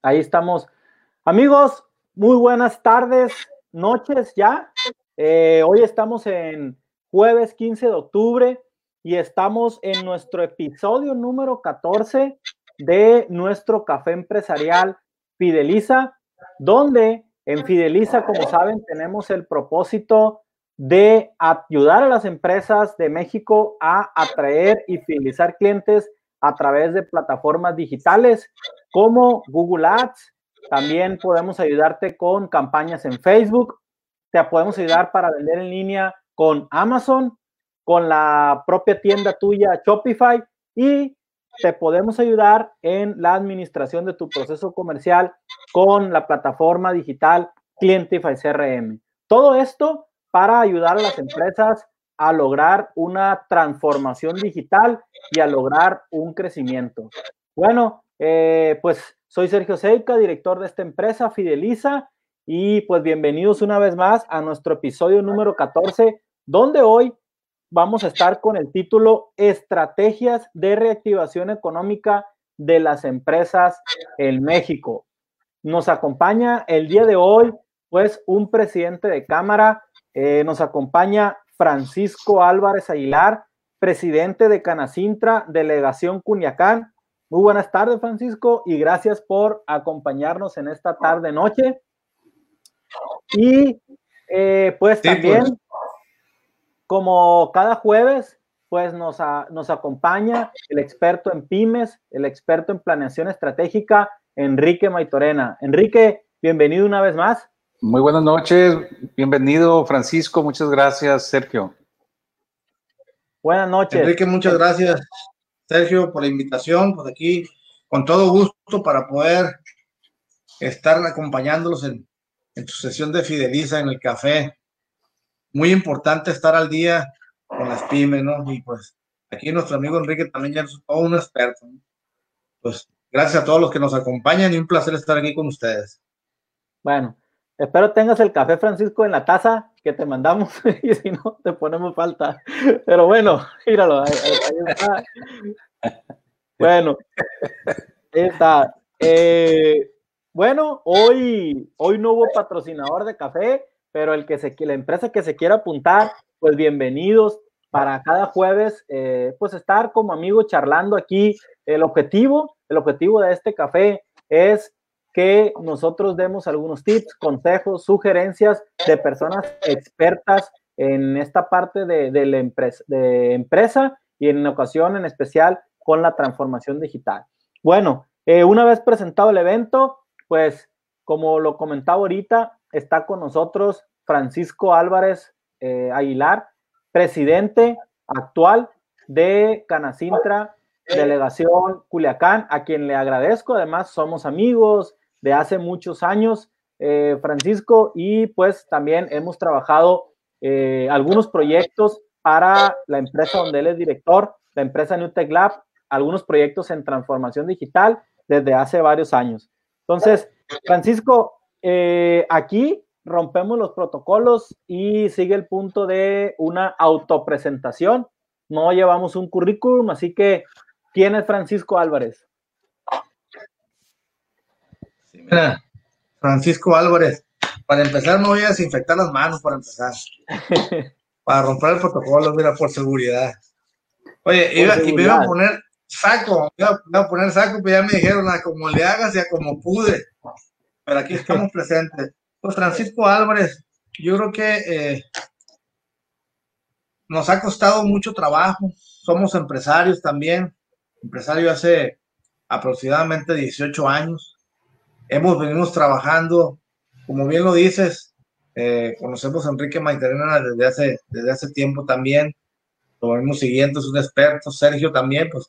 Ahí estamos. Amigos, muy buenas tardes, noches ya. Eh, hoy estamos en jueves 15 de octubre y estamos en nuestro episodio número 14 de nuestro café empresarial Fideliza, donde en Fideliza, como saben, tenemos el propósito de ayudar a las empresas de México a atraer y fidelizar clientes a través de plataformas digitales como Google Ads. También podemos ayudarte con campañas en Facebook. Te podemos ayudar para vender en línea con Amazon, con la propia tienda tuya Shopify y te podemos ayudar en la administración de tu proceso comercial con la plataforma digital Clientify CRM. Todo esto para ayudar a las empresas a lograr una transformación digital y a lograr un crecimiento. Bueno, eh, pues soy Sergio Seica, director de esta empresa, Fideliza, y pues bienvenidos una vez más a nuestro episodio número 14, donde hoy vamos a estar con el título Estrategias de reactivación económica de las empresas en México. Nos acompaña el día de hoy, pues, un presidente de Cámara, eh, nos acompaña Francisco Álvarez Aguilar, presidente de Canacintra, delegación Cuñacán. Muy buenas tardes, Francisco, y gracias por acompañarnos en esta tarde noche. Y eh, pues también, pues. como cada jueves, pues nos, nos acompaña el experto en pymes, el experto en planeación estratégica, Enrique Maitorena. Enrique, bienvenido una vez más. Muy buenas noches, bienvenido Francisco, muchas gracias Sergio. Buenas noches. Enrique, muchas gracias Sergio por la invitación, pues aquí con todo gusto para poder estar acompañándolos en, en su sesión de Fideliza en el café. Muy importante estar al día con las pymes, ¿no? Y pues aquí nuestro amigo Enrique también ya es todo un experto. Pues gracias a todos los que nos acompañan y un placer estar aquí con ustedes. Bueno, Espero tengas el café Francisco en la taza que te mandamos y si no, te ponemos falta. Pero bueno, míralo, ahí, está. Bueno, está. Eh, bueno, hoy, hoy no hubo patrocinador de café, pero el que se, la empresa que se quiera apuntar, pues bienvenidos para cada jueves, eh, pues estar como amigos charlando aquí. El objetivo, el objetivo de este café es que nosotros demos algunos tips, consejos, sugerencias de personas expertas en esta parte de, la empresa, de empresa y en ocasión en especial con la transformación digital. Bueno, eh, una vez presentado el evento, pues como lo comentaba ahorita, está con nosotros Francisco Álvarez eh, Aguilar, presidente actual de Canacintra, delegación Culiacán, a quien le agradezco. Además, somos amigos, de hace muchos años, eh, Francisco, y pues también hemos trabajado algunos proyectos para la empresa donde él es director, la empresa New Tech Lab, algunos proyectos en transformación digital desde hace varios años. Entonces, Francisco, eh, aquí rompemos los protocolos y sigue el punto de una autopresentación. No llevamos un currículum, así que, ¿quién es Francisco Álvarez? Mira, Francisco Álvarez, para empezar me voy a desinfectar las manos para empezar. para romper el protocolo, mira, por seguridad. Oye, iba, y me iba a poner saco, iba, a poner saco, pero ya me dijeron a como le hagas y a como pude. Pero aquí estamos presentes. Pues Francisco Álvarez, yo creo que eh, nos ha costado mucho trabajo. Somos empresarios también. Empresario hace aproximadamente 18 años hemos venido trabajando, como bien lo dices, eh, conocemos a Enrique Maiterena desde hace, desde hace tiempo también, lo venimos siguiendo, es un experto, Sergio también, pues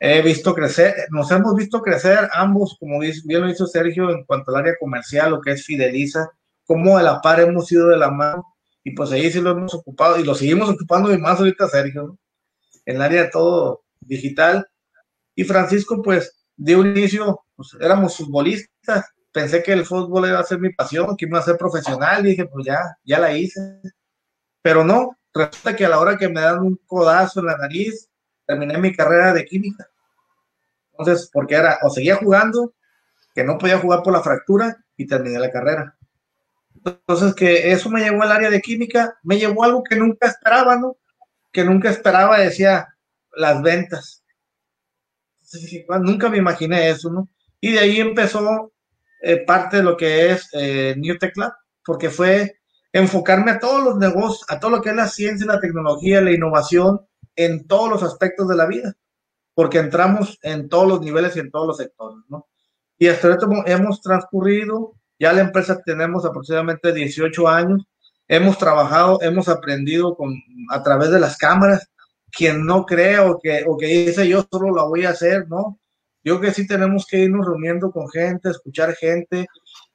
he visto crecer, nos hemos visto crecer ambos, como bien lo hizo Sergio en cuanto al área comercial, lo que es Fideliza, cómo de la par hemos ido de la mano, y pues ahí sí lo hemos ocupado, y lo seguimos ocupando y más ahorita Sergio, en el área de todo digital, y Francisco pues de un inicio pues, éramos futbolistas, pensé que el fútbol iba a ser mi pasión, que iba a ser profesional, y dije, pues ya, ya la hice. Pero no, resulta que a la hora que me dan un codazo en la nariz, terminé mi carrera de química. Entonces, porque era, o seguía jugando, que no podía jugar por la fractura y terminé la carrera. Entonces, que eso me llevó al área de química, me llevó algo que nunca esperaba, ¿no? Que nunca esperaba, decía, las ventas. nunca me imaginé eso, ¿no? Y de ahí empezó eh, parte de lo que es eh, New Tech Lab, porque fue enfocarme a todos los negocios, a todo lo que es la ciencia, la tecnología, la innovación en todos los aspectos de la vida, porque entramos en todos los niveles y en todos los sectores, ¿no? Y hasta ahora hemos transcurrido, ya la empresa tenemos aproximadamente 18 años, hemos trabajado, hemos aprendido con, a través de las cámaras, quien no cree o que, o que dice yo solo la voy a hacer, ¿no? Yo que sí tenemos que irnos reuniendo con gente, escuchar gente,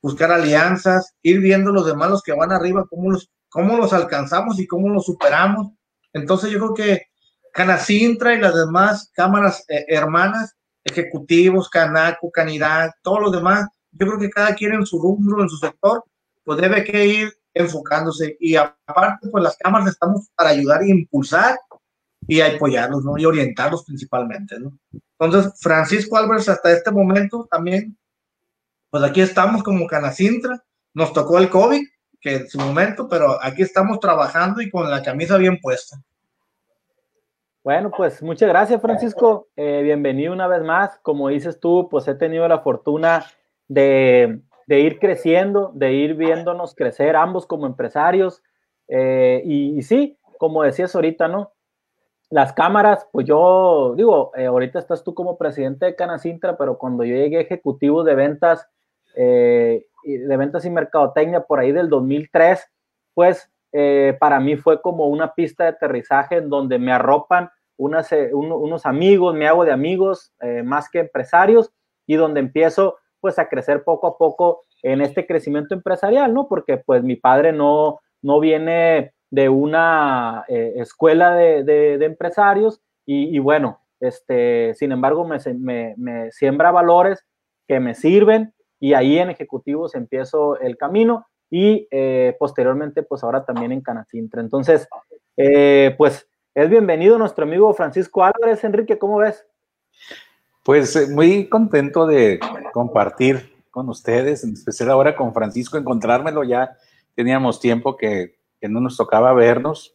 buscar alianzas, ir viendo los demás, los que van arriba, cómo los, cómo los alcanzamos y cómo los superamos. Entonces yo creo que Canacintra y las demás cámaras eh, hermanas, ejecutivos, Canaco, Canidad, todos los demás, yo creo que cada quien en su rumbo, en su sector, pues debe que ir enfocándose. Y aparte, pues las cámaras estamos para ayudar e impulsar y apoyarlos, ¿no? Y orientarlos principalmente, ¿no? Entonces, Francisco Álvarez hasta este momento también, pues aquí estamos como Canacintra, nos tocó el COVID, que en su momento, pero aquí estamos trabajando y con la camisa bien puesta. Bueno, pues muchas gracias, Francisco. Eh, bienvenido una vez más. Como dices tú, pues he tenido la fortuna de, ir creciendo, de ir viéndonos crecer ambos como empresarios. Eh, y, y, sí, como decías ahorita, ¿no? las cámaras, pues yo digo, eh, ahorita estás tú como presidente de Canacintra, pero cuando yo llegué ejecutivo de ventas, de ventas y mercadotecnia por ahí del 2003, pues eh, para mí fue como una pista de aterrizaje en donde me arropan unas, unos amigos, me hago de amigos más que empresarios y donde empiezo pues a crecer poco a poco en este crecimiento empresarial, ¿no? Porque pues mi padre no, no viene de una eh, escuela de, empresarios y, bueno, este, sin embargo me, me, siembra valores que me sirven y ahí en ejecutivos empiezo el camino y eh, posteriormente pues ahora también en Canacintra. Entonces, eh, pues es bienvenido nuestro amigo Francisco Álvarez. Enrique, ¿cómo ves? Pues muy contento de compartir con ustedes, en especial ahora con Francisco, encontrármelo ya. Teníamos tiempo que que no nos tocaba vernos.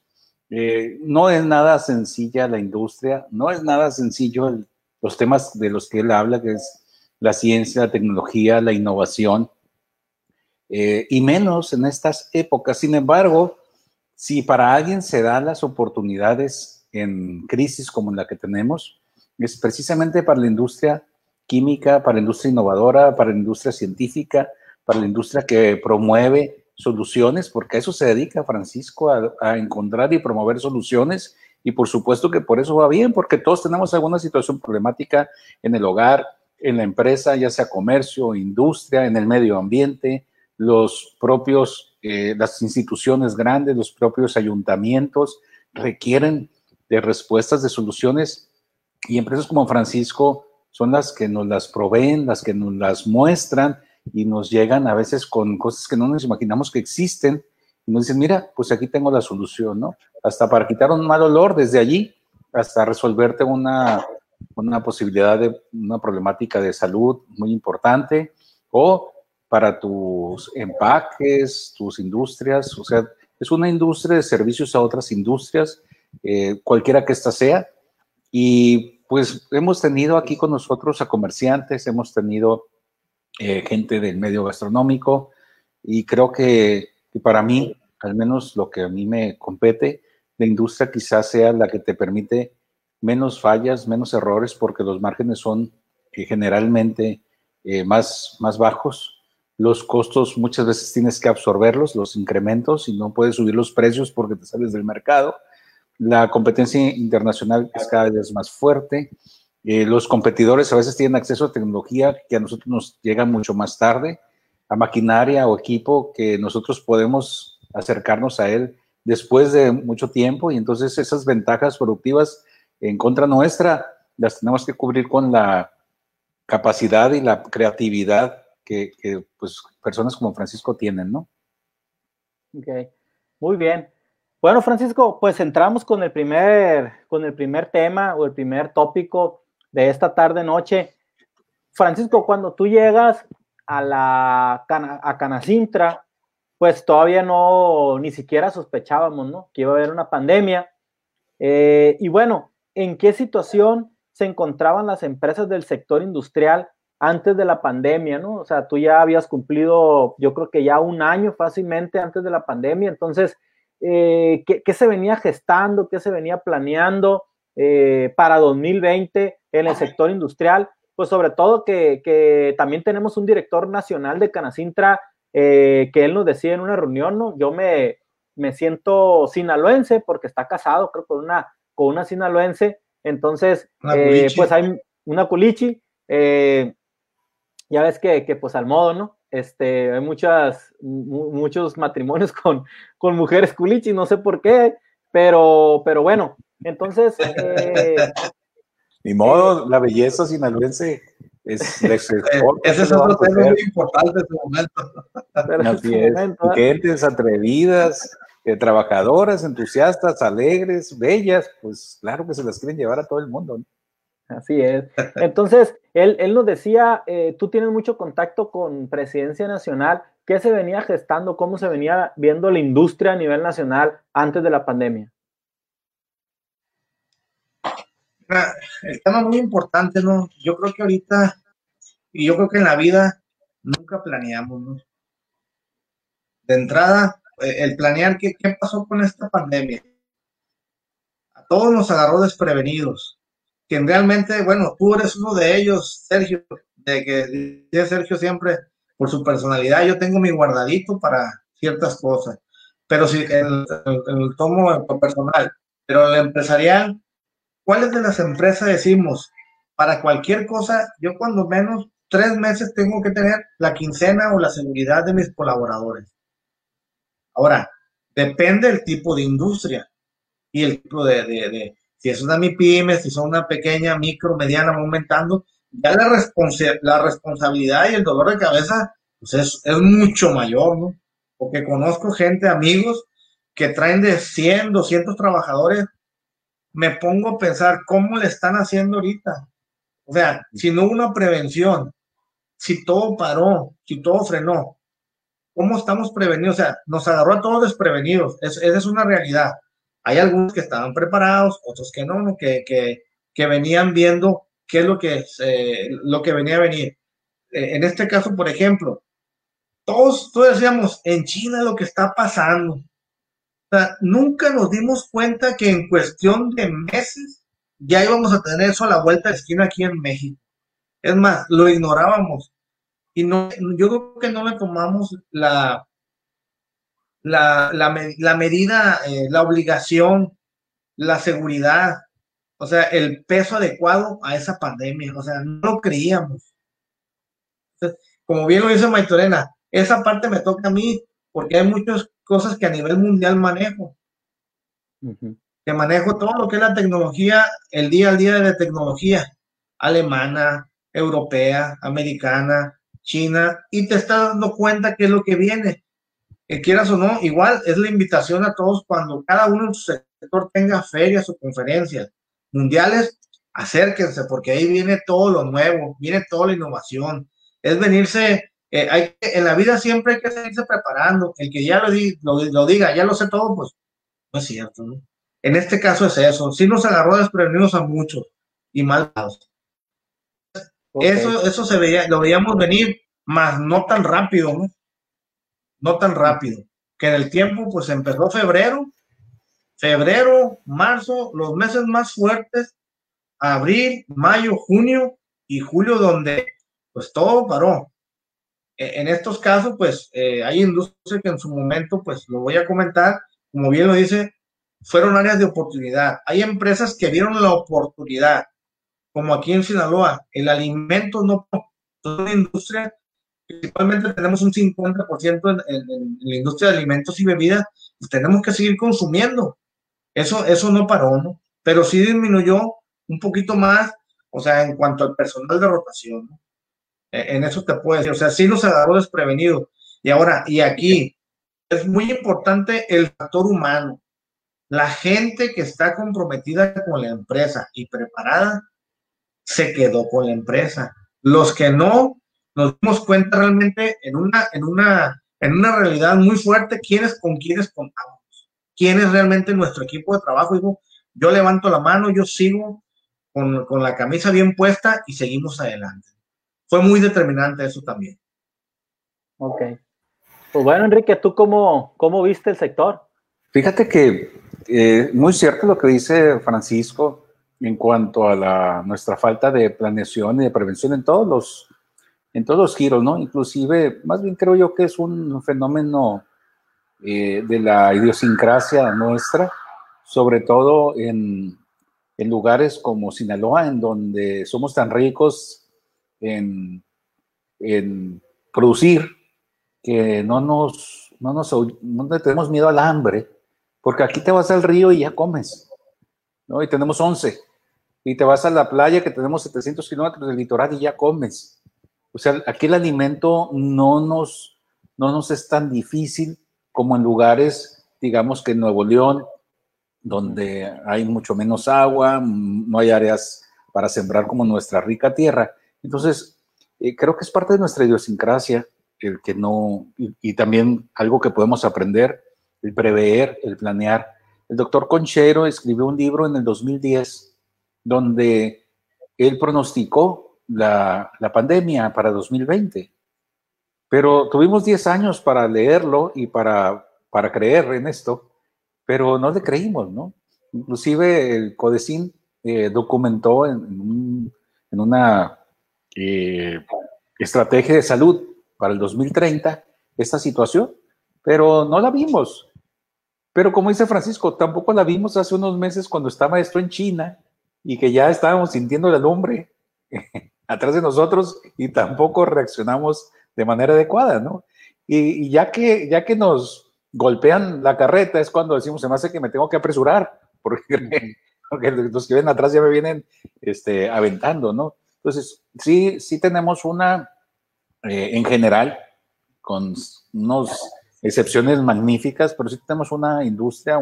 Eh, no es nada sencilla la industria, no es nada sencillo los temas de los que él habla, que es la ciencia, la tecnología, la innovación, eh, y menos en estas épocas. Sin embargo, si para alguien se dan las oportunidades en crisis como la que tenemos, es precisamente para la industria química, para la industria innovadora, para la industria científica, para la industria que promueve soluciones, porque a eso se dedica Francisco, a, encontrar y promover soluciones. Y por supuesto que por eso va bien, porque todos tenemos alguna situación problemática en el hogar, en la empresa, ya sea comercio, industria, en el medio ambiente, los propios, eh, las instituciones grandes, los propios ayuntamientos requieren de respuestas, de soluciones. Y empresas como Francisco son las que nos las proveen, las que nos las muestran y nos llegan a veces con cosas que no nos imaginamos que existen y nos dicen, mira, pues aquí tengo la solución, ¿no? Hasta para quitar un mal olor desde allí, hasta resolverte una, una posibilidad de una problemática de salud muy importante o para tus empaques, tus industrias, o sea, es una industria de servicios a otras industrias, eh, cualquiera que ésta sea. Y pues hemos tenido aquí con nosotros a comerciantes, hemos tenido eh, gente del medio gastronómico y creo que, para mí, al menos lo que a mí me compete, la industria quizás sea la que te permite menos fallas, menos errores, porque los márgenes son eh, generalmente más, más bajos. Los costos muchas veces tienes que absorberlos, los incrementos, y no puedes subir los precios porque te sales del mercado. La competencia internacional es cada vez más fuerte. Eh, los competidores a veces tienen acceso a tecnología que a nosotros nos llega mucho más tarde, a maquinaria o equipo que nosotros podemos acercarnos a él después de mucho tiempo y entonces esas ventajas productivas en contra nuestra las tenemos que cubrir con la capacidad y la creatividad que, pues, personas como Francisco tienen, ¿no? Ok, muy bien. Bueno, Francisco, pues entramos con el primer, con el primer tema o el primer tópico de esta tarde noche. Francisco, cuando tú llegas a la a Canacintra, pues todavía no, ni siquiera sospechábamos, ¿no? Que iba a haber una pandemia. Eh, y bueno, ¿en qué situación se encontraban las empresas del sector industrial antes de la pandemia, ¿no? O sea, tú ya habías cumplido, yo creo que ya un año fácilmente antes de la pandemia, entonces, eh, ¿qué, se venía gestando, qué se venía planeando eh, para 2020 en el sector industrial? Pues sobre todo que, también tenemos un director nacional de Canacintra eh, que él nos decía en una reunión, ¿no? Yo me, me siento sinaloense porque está casado, creo, con una, con una sinaloense, entonces, pues hay una culichi, eh, ya ves que, que, pues al modo, ¿no? Este, hay muchas, muchos matrimonios con, con mujeres culichis, no sé por qué, pero, pero bueno, entonces... Eh, Ni modo, la belleza sinaloense es... es Ese es otro tema muy importante en este momento. Así es. Momento, Gentes atrevidas, eh, trabajadoras, entusiastas, alegres, bellas, pues claro que se las quieren llevar a todo el mundo, ¿no? Así es. Entonces, él, él nos decía, eh, tú tienes mucho contacto con Presidencia Nacional, ¿qué se venía gestando? ¿Cómo se venía viendo la industria a nivel nacional antes de la pandemia? El tema muy importante, ¿no? Yo creo que ahorita, y yo creo que en la vida nunca planeamos, ¿no? De entrada, eh, el planear qué, qué pasó con esta pandemia. A todos nos agarró desprevenidos quien realmente, bueno, tú eres uno de ellos, Sergio, de que dice Sergio siempre por su personalidad, yo tengo mi guardadito para ciertas cosas, pero si el, el, tomo personal, pero el empresarial, ¿cuáles de las empresas decimos? Para cualquier cosa, yo cuando menos tres meses tengo que tener la quincena o la seguridad de mis colaboradores. Ahora, depende del tipo de industria y el tipo de, de, si es una MIPYME, si son una pequeña, micro, mediana, aumentando, ya la, la responsabilidad y el dolor de cabeza pues es, es, mucho mayor, ¿no? Porque conozco gente, amigos, que traen de 100, 200 trabajadores. Me pongo a pensar cómo le están haciendo ahorita. O sea, si no hubo una prevención, si todo paró, si todo frenó, ¿cómo estamos prevenidos? O sea, nos agarró a todos desprevenidos. esa es una realidad. Hay algunos que estaban preparados, otros que no, que, que, que venían viendo qué es lo que, eh, lo que venía a venir. Eh, en este caso, por ejemplo, todos, todos decíamos, en China lo que está pasando. O sea, nunca nos dimos cuenta que en cuestión de meses ya íbamos a tener eso a la vuelta de esquina aquí en México. Es más, lo ignorábamos. Y no, yo creo que no le tomamos la, la, la, medida, eh, la obligación, la seguridad, o sea, el peso adecuado a esa pandemia. O sea, no lo creíamos. como bien lo dice Maitorena, esa parte me toca a mí porque hay muchas cosas que a nivel mundial manejo. Que manejo todo lo que es la tecnología, el día al día de la tecnología alemana, europea, americana, china, y te estás dando cuenta qué es lo que viene que quieras o no, igual es la invitación a todos cuando cada uno en su sector tenga ferias o conferencias mundiales, acérquense porque ahí viene todo lo nuevo, viene toda la innovación. Es venirse, eh, hay en la vida siempre hay que seguirse preparando. El que ya lo, lo, diga, ya lo sé todo, pues no es cierto. ¿no? En este caso es eso. Sí nos agarró desprevenidos a muchos y mal. Eso, eso se veía, lo veíamos venir, más no tan rápido, ¿no? No tan rápido, que en el tiempo pues empezó febrero, febrero, marzo, los meses más fuertes, abril, mayo, junio y julio donde pues todo paró. E, en estos casos pues eh, hay industrias que en su momento pues lo voy a comentar, como bien lo dice, fueron áreas de oportunidad. Hay empresas que vieron la oportunidad, como aquí en Sinaloa, el alimento no, toda una industria principalmente tenemos un 50% en, en, la industria de alimentos y bebidas, pues tenemos que seguir consumiendo. Eso, eso no paró, ¿no? Pero sí disminuyó un poquito más, o sea, en cuanto al personal de rotación, ¿no? E, en eso te puedo decir, o sea, sí nos agarró desprevenido. Y ahora, y aquí, es muy importante el factor humano. La gente que está comprometida con la empresa y preparada, se quedó con la empresa. Los que no, nos dimos cuenta realmente en una, en una, en una realidad muy fuerte quiénes con quiénes contábamos, quién es realmente nuestro equipo de trabajo. Digo, yo levanto la mano, yo sigo con, con la camisa bien puesta y seguimos adelante. Fue muy determinante eso también. Ok. Pues bueno, Enrique, ¿tú cómo, cómo viste el sector? Fíjate que eh, muy cierto lo que dice Francisco en cuanto a la, nuestra falta de planeación y de prevención en todos los, en todos los giros, ¿no? Inclusive, más bien creo yo que es un fenómeno eh, de la idiosincrasia nuestra, sobre todo en, lugares como Sinaloa, en donde somos tan ricos en, producir que no nos, no nos no tenemos miedo al hambre, porque aquí te vas al río y ya comes, ¿no? Y tenemos 11. Y te vas a la playa que tenemos 700 kilómetros del litoral y ya comes. O sea, aquí el alimento no nos, no nos es tan difícil como en lugares, digamos que en Nuevo León, donde hay mucho menos agua, no hay áreas para sembrar como nuestra rica tierra. Entonces, eh, creo que es parte de nuestra idiosincrasia el que no, y, también algo que podemos aprender, el prever, el planear. El doctor Conchero escribió un libro en el 2010 donde él pronosticó la, la pandemia para 2020, pero tuvimos 10 años para leerlo y para, para creer en esto, pero no le creímos, ¿no? Inclusive el Codecin eh, documentó en, en, una eh, estrategia de salud para el 2030 esta situación, pero no la vimos. Pero como dice Francisco, tampoco la vimos hace unos meses cuando estaba esto en China y que ya estábamos sintiendo el hombre atrás de nosotros y tampoco reaccionamos de manera adecuada, ¿no? Y, ya, que, ya que nos golpean la carreta es cuando decimos, se me hace que me tengo que apresurar, porque, los que vienen atrás ya me vienen este, aventando, ¿no? Entonces, sí, sí tenemos una, eh, en general, con unas excepciones magníficas, pero sí tenemos una industria,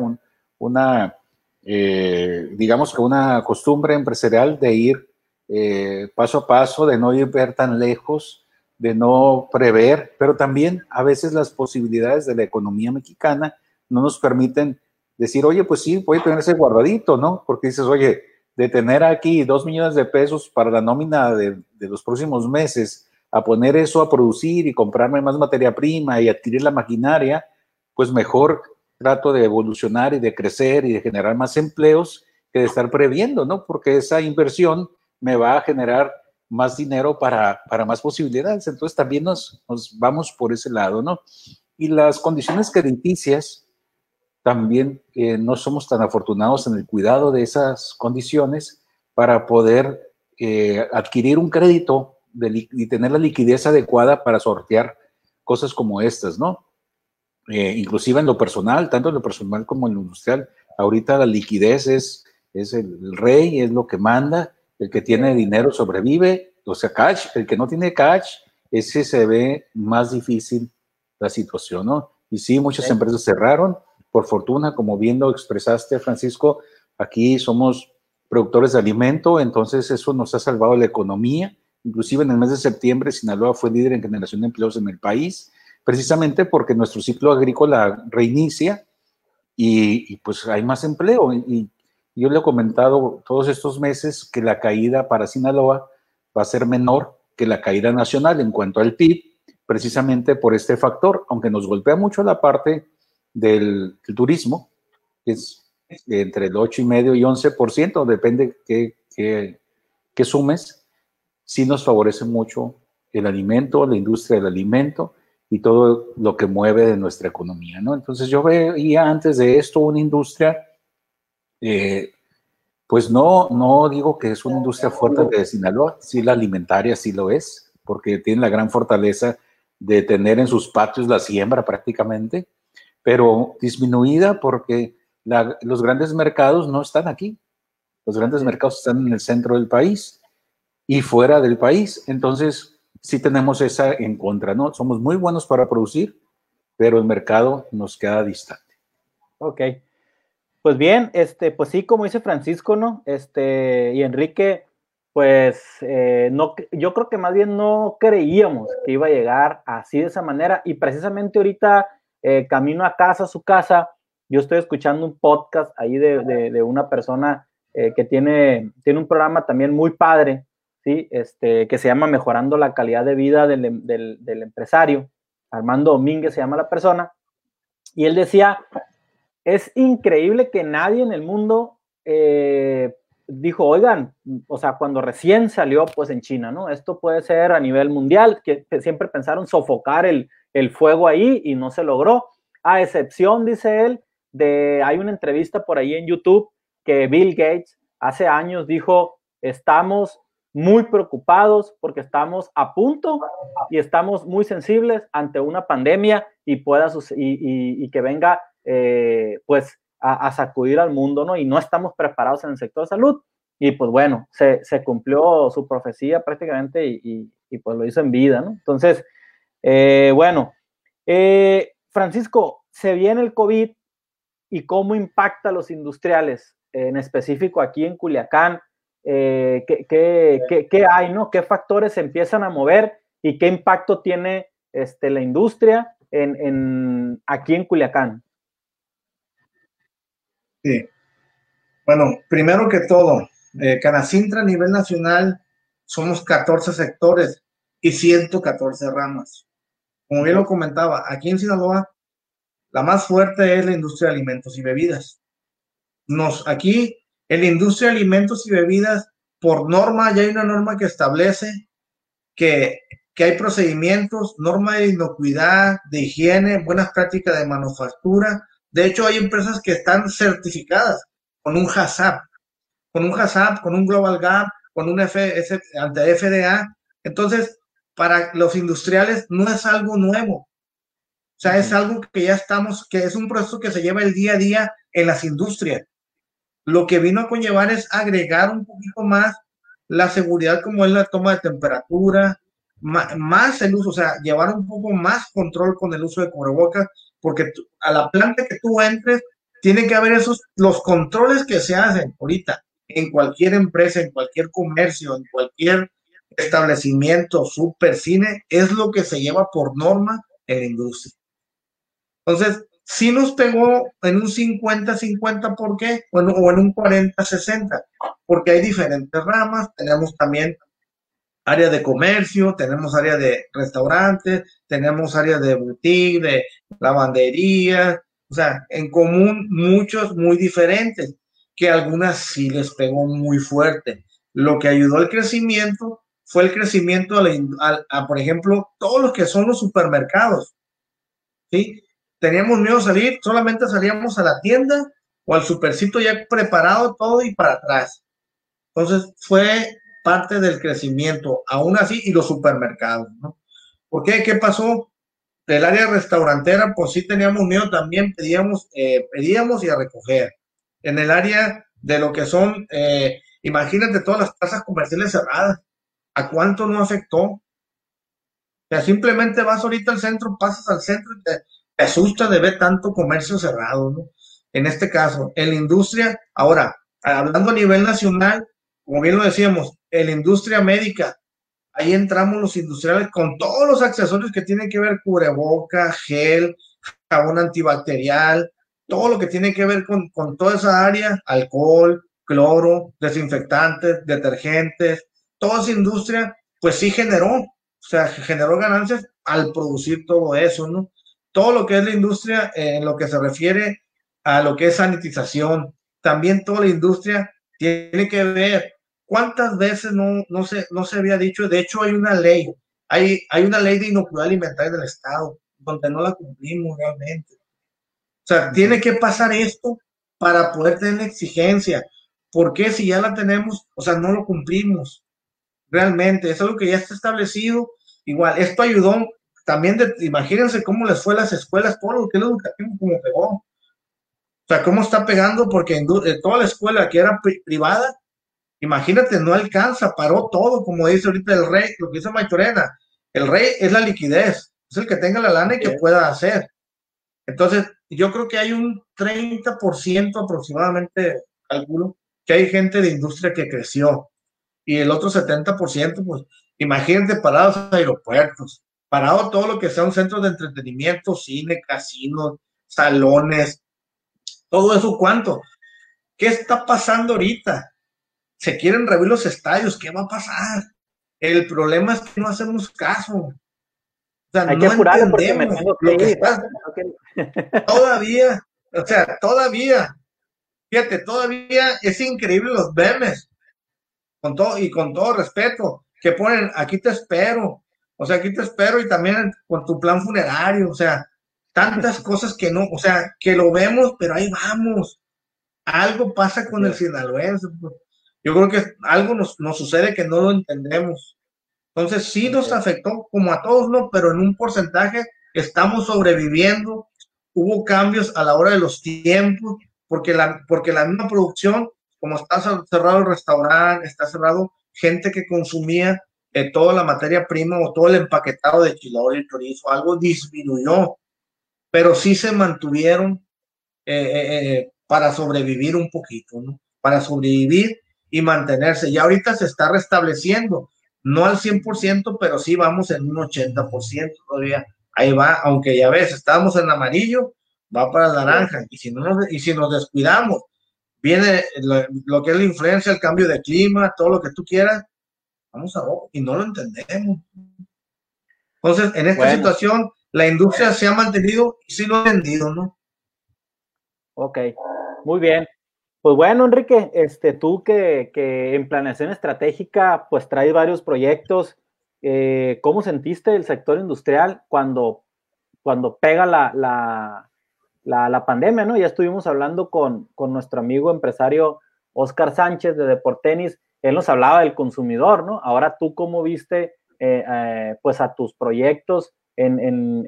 una, eh, digamos que una costumbre empresarial de ir eh, paso a paso, de no ir ver tan lejos, de no prever, pero también a veces las posibilidades de la economía mexicana no nos permiten decir, oye, pues sí, voy a tener ese guardadito, ¿no? Porque dices, oye, de tener aquí dos millones de pesos para la nómina de, de los próximos meses a poner eso a producir y comprarme más materia prima y adquirir la maquinaria, pues mejor trato de evolucionar y de crecer y de generar más empleos que de estar previendo, ¿no? Porque esa inversión me va a generar más dinero para, para más posibilidades. Entonces también nos, vamos por ese lado, ¿no? Y las condiciones crediticias, también eh, no somos tan afortunados en el cuidado de esas condiciones para poder eh, adquirir un crédito y tener la liquidez adecuada para sortear cosas como estas, ¿no? Eh, inclusive en lo personal, tanto en lo personal como en lo industrial, ahorita la liquidez es, es el, rey, es lo que manda, el que tiene dinero sobrevive, o sea, cash, el que no tiene cash, ese se ve más difícil la situación, ¿no? Y sí, muchas empresas cerraron, por fortuna, como bien lo expresaste, Francisco, aquí somos productores de alimento, entonces eso nos ha salvado la economía, Inclusive en el mes de septiembre, Sinaloa fue líder en generación de empleos en el país, precisamente porque nuestro ciclo agrícola reinicia y, pues hay más empleo. Y, yo le he comentado todos estos meses que la caída para Sinaloa va a ser menor que la caída nacional en cuanto al PIB, precisamente por este factor, aunque nos golpea mucho la parte del, turismo, que es entre el 8,5 y 11%, depende qué, qué sumes, sí nos favorece mucho el alimento, la industria del alimento y todo lo que mueve de nuestra economía, ¿no? Entonces yo veía antes de esto una industria, eh, pues no, no digo que es una industria fuerte de Sinaloa, sí la alimentaria sí lo es, porque tiene la gran fortaleza de tener en sus patios la siembra prácticamente, pero disminuida porque los grandes mercados no están aquí. Los grandes mercados están en el centro del país y fuera del país. Entonces, sí tenemos esa en contra, ¿no? Somos muy buenos para producir, pero el mercado nos queda distante. Ok. Pues bien, este, pues sí, como dice Francisco, ¿no? Este, y Enrique, pues eh, no, yo creo que más bien no creíamos que iba a llegar así de esa manera y precisamente ahorita eh, camino a casa, a su casa, yo estoy escuchando un podcast ahí de, una persona eh, que tiene, tiene un programa también muy padre, ¿sí? este, que se llama Mejorando la calidad de vida del, del empresario. Armando Domínguez se llama la persona. Y él decía, es increíble que nadie en el mundo eh, dijo, oigan, o sea, cuando recién salió pues en China, ¿no? Esto puede ser a nivel mundial, que siempre pensaron sofocar el, el fuego ahí y no se logró. A excepción, dice él, de, hay una entrevista por ahí en YouTube que Bill Gates hace años dijo, estamos muy preocupados porque estamos a punto y estamos muy sensibles ante una pandemia y pueda y, y, que venga eh, pues a, sacudir al mundo, ¿no? Y no estamos preparados en el sector de salud. Y pues bueno, se, cumplió su profecía prácticamente y, pues lo hizo en vida, ¿no? Entonces, eh, bueno, eh, Francisco, se viene el COVID y cómo impacta a los industriales, en específico aquí en Culiacán. ¿qué, hay, ¿no? ¿Qué factores se empiezan a mover y qué impacto tiene este, la industria en, aquí en Culiacán? Sí. Bueno, primero que todo, eh, Canacintra a nivel nacional somos 14 sectores y 114 ramas. Como bien lo comentaba, aquí en Sinaloa la más fuerte es la industria de alimentos y bebidas. Nos, aquí en la industria de alimentos y bebidas, por norma, ya hay una norma que establece que, que hay procedimientos, norma de inocuidad, de higiene, buenas prácticas de manufactura. De hecho, hay empresas que están certificadas con un HACCP, con un HACCP, con un Global Gap, con un FS, ante FDA. Entonces, para los industriales no es algo nuevo. O sea, es algo que ya estamos, que es un proceso que se lleva el día a día en las industrias lo que vino a conllevar es agregar un poquito más la seguridad como es la toma de temperatura, más, el uso, o sea, llevar un poco más control con el uso de cubrebocas, porque a la planta que tú entres, tiene que haber esos, los controles que se hacen ahorita en cualquier empresa, en cualquier comercio, en cualquier establecimiento, super cine, es lo que se lleva por norma en la industria. Entonces, sí nos pegó en un 50-50, ¿por qué? Bueno, o en un 40-60, porque hay diferentes ramas, tenemos también área de comercio, tenemos área de restaurantes, tenemos área de boutique, de lavandería, o sea, en común muchos muy diferentes, que algunas sí les pegó muy fuerte. Lo que ayudó al crecimiento fue el crecimiento a, por ejemplo, todos los que son los supermercados, ¿sí? teníamos miedo a salir, solamente salíamos a la tienda o al supercito ya preparado todo y para atrás. Entonces fue parte del crecimiento, aún así, y los supermercados, ¿no? ¿Por qué? ¿Qué pasó? Del área restaurantera, pues sí teníamos miedo también, pedíamos, eh, pedíamos y a recoger. En el área de lo que son, eh, imagínate todas las plazas comerciales cerradas, ¿a cuánto no afectó? O sea, simplemente vas ahorita al centro, pasas al centro y te, te asusta de ver tanto comercio cerrado, ¿no? En este caso, en la industria, ahora, hablando a nivel nacional, como bien lo decíamos, en la industria médica, ahí entramos los industriales con todos los accesorios que tienen que ver cubreboca, gel, jabón antibacterial, todo lo que tiene que ver con, con toda esa área, alcohol, cloro, desinfectantes, detergentes, toda esa industria, pues sí generó, o sea, generó ganancias al producir todo eso, ¿no? todo lo que es la industria en lo que se refiere a lo que es sanitización. También toda la industria tiene que ver cuántas veces no, no, se, no se había dicho. De hecho, hay una ley, hay, hay una ley de inocuidad alimentaria del Estado, donde no la cumplimos realmente. O sea, tiene que pasar esto para poder tener exigencia. Porque si ya la tenemos, o sea, no lo cumplimos realmente? Es algo que ya está establecido. Igual, esto ayudó también imagínense cómo les fue a las escuelas, todo lo que es educativo, como pegó. O sea, cómo está pegando, porque en, toda la escuela que era privada, imagínate, no alcanza, paró todo, como dice ahorita el rey, lo que dice Maitorena. El rey es la liquidez, es el que tenga la lana y que pueda hacer. Entonces, yo creo que hay un 30% aproximadamente, calculo, que hay gente de industria que creció. y el otro 70%, pues imagínate parados aeropuertos, parado todo lo que sea un centro de entretenimiento, cine, casino, salones, todo eso, ¿cuánto? ¿Qué está pasando ahorita? Se quieren revivir los estadios, ¿qué va a pasar? El problema es que no hacemos caso. O sea, no entendemos lo que está. Todavía, o sea, todavía, fíjate, todavía es increíble los memes, con todo y con todo respeto, que ponen, aquí te espero, o sea, aquí te espero y también con tu plan funerario, o sea, tantas cosas que no, o sea, que lo vemos, pero ahí vamos. Algo pasa con el sinaloense. Yo creo que algo nos, sucede que no lo entendemos. Entonces sí nos afectó, como a todos, ¿no? Pero en un porcentaje estamos sobreviviendo. Hubo cambios a la hora de los tiempos, porque la, porque la misma producción, como está cerrado el restaurante, está cerrado gente que consumía eh, toda la materia prima o todo el empaquetado de chilor y chorizo, algo disminuyó, pero sí se mantuvieron eh, eh, para sobrevivir un poquito, ¿no? Para sobrevivir y mantenerse. Y ahorita se está restableciendo, no al 100%, pero sí vamos en un 80% todavía. Ahí va, aunque ya ves, estábamos en amarillo, va para naranja. Y si, no nos, y si nos descuidamos, viene lo, que es la influencia, el cambio de clima, todo lo que tú quieras, vamos a y no lo entendemos. Entonces, en esta situación, la industria se ha mantenido y sí lo ha vendido, ¿no? Ok, muy bien. Pues bueno, Enrique, este, tú que, en planeación estratégica, pues traes varios proyectos. Eh, ¿Cómo sentiste el sector industrial cuando, cuando pega la, la, pandemia, ¿no? Ya estuvimos hablando con, nuestro amigo empresario Oscar Sánchez de Deportenis. Él nos hablaba del consumidor, ¿no? Ahora tú, ¿cómo viste eh, eh, pues a tus proyectos en,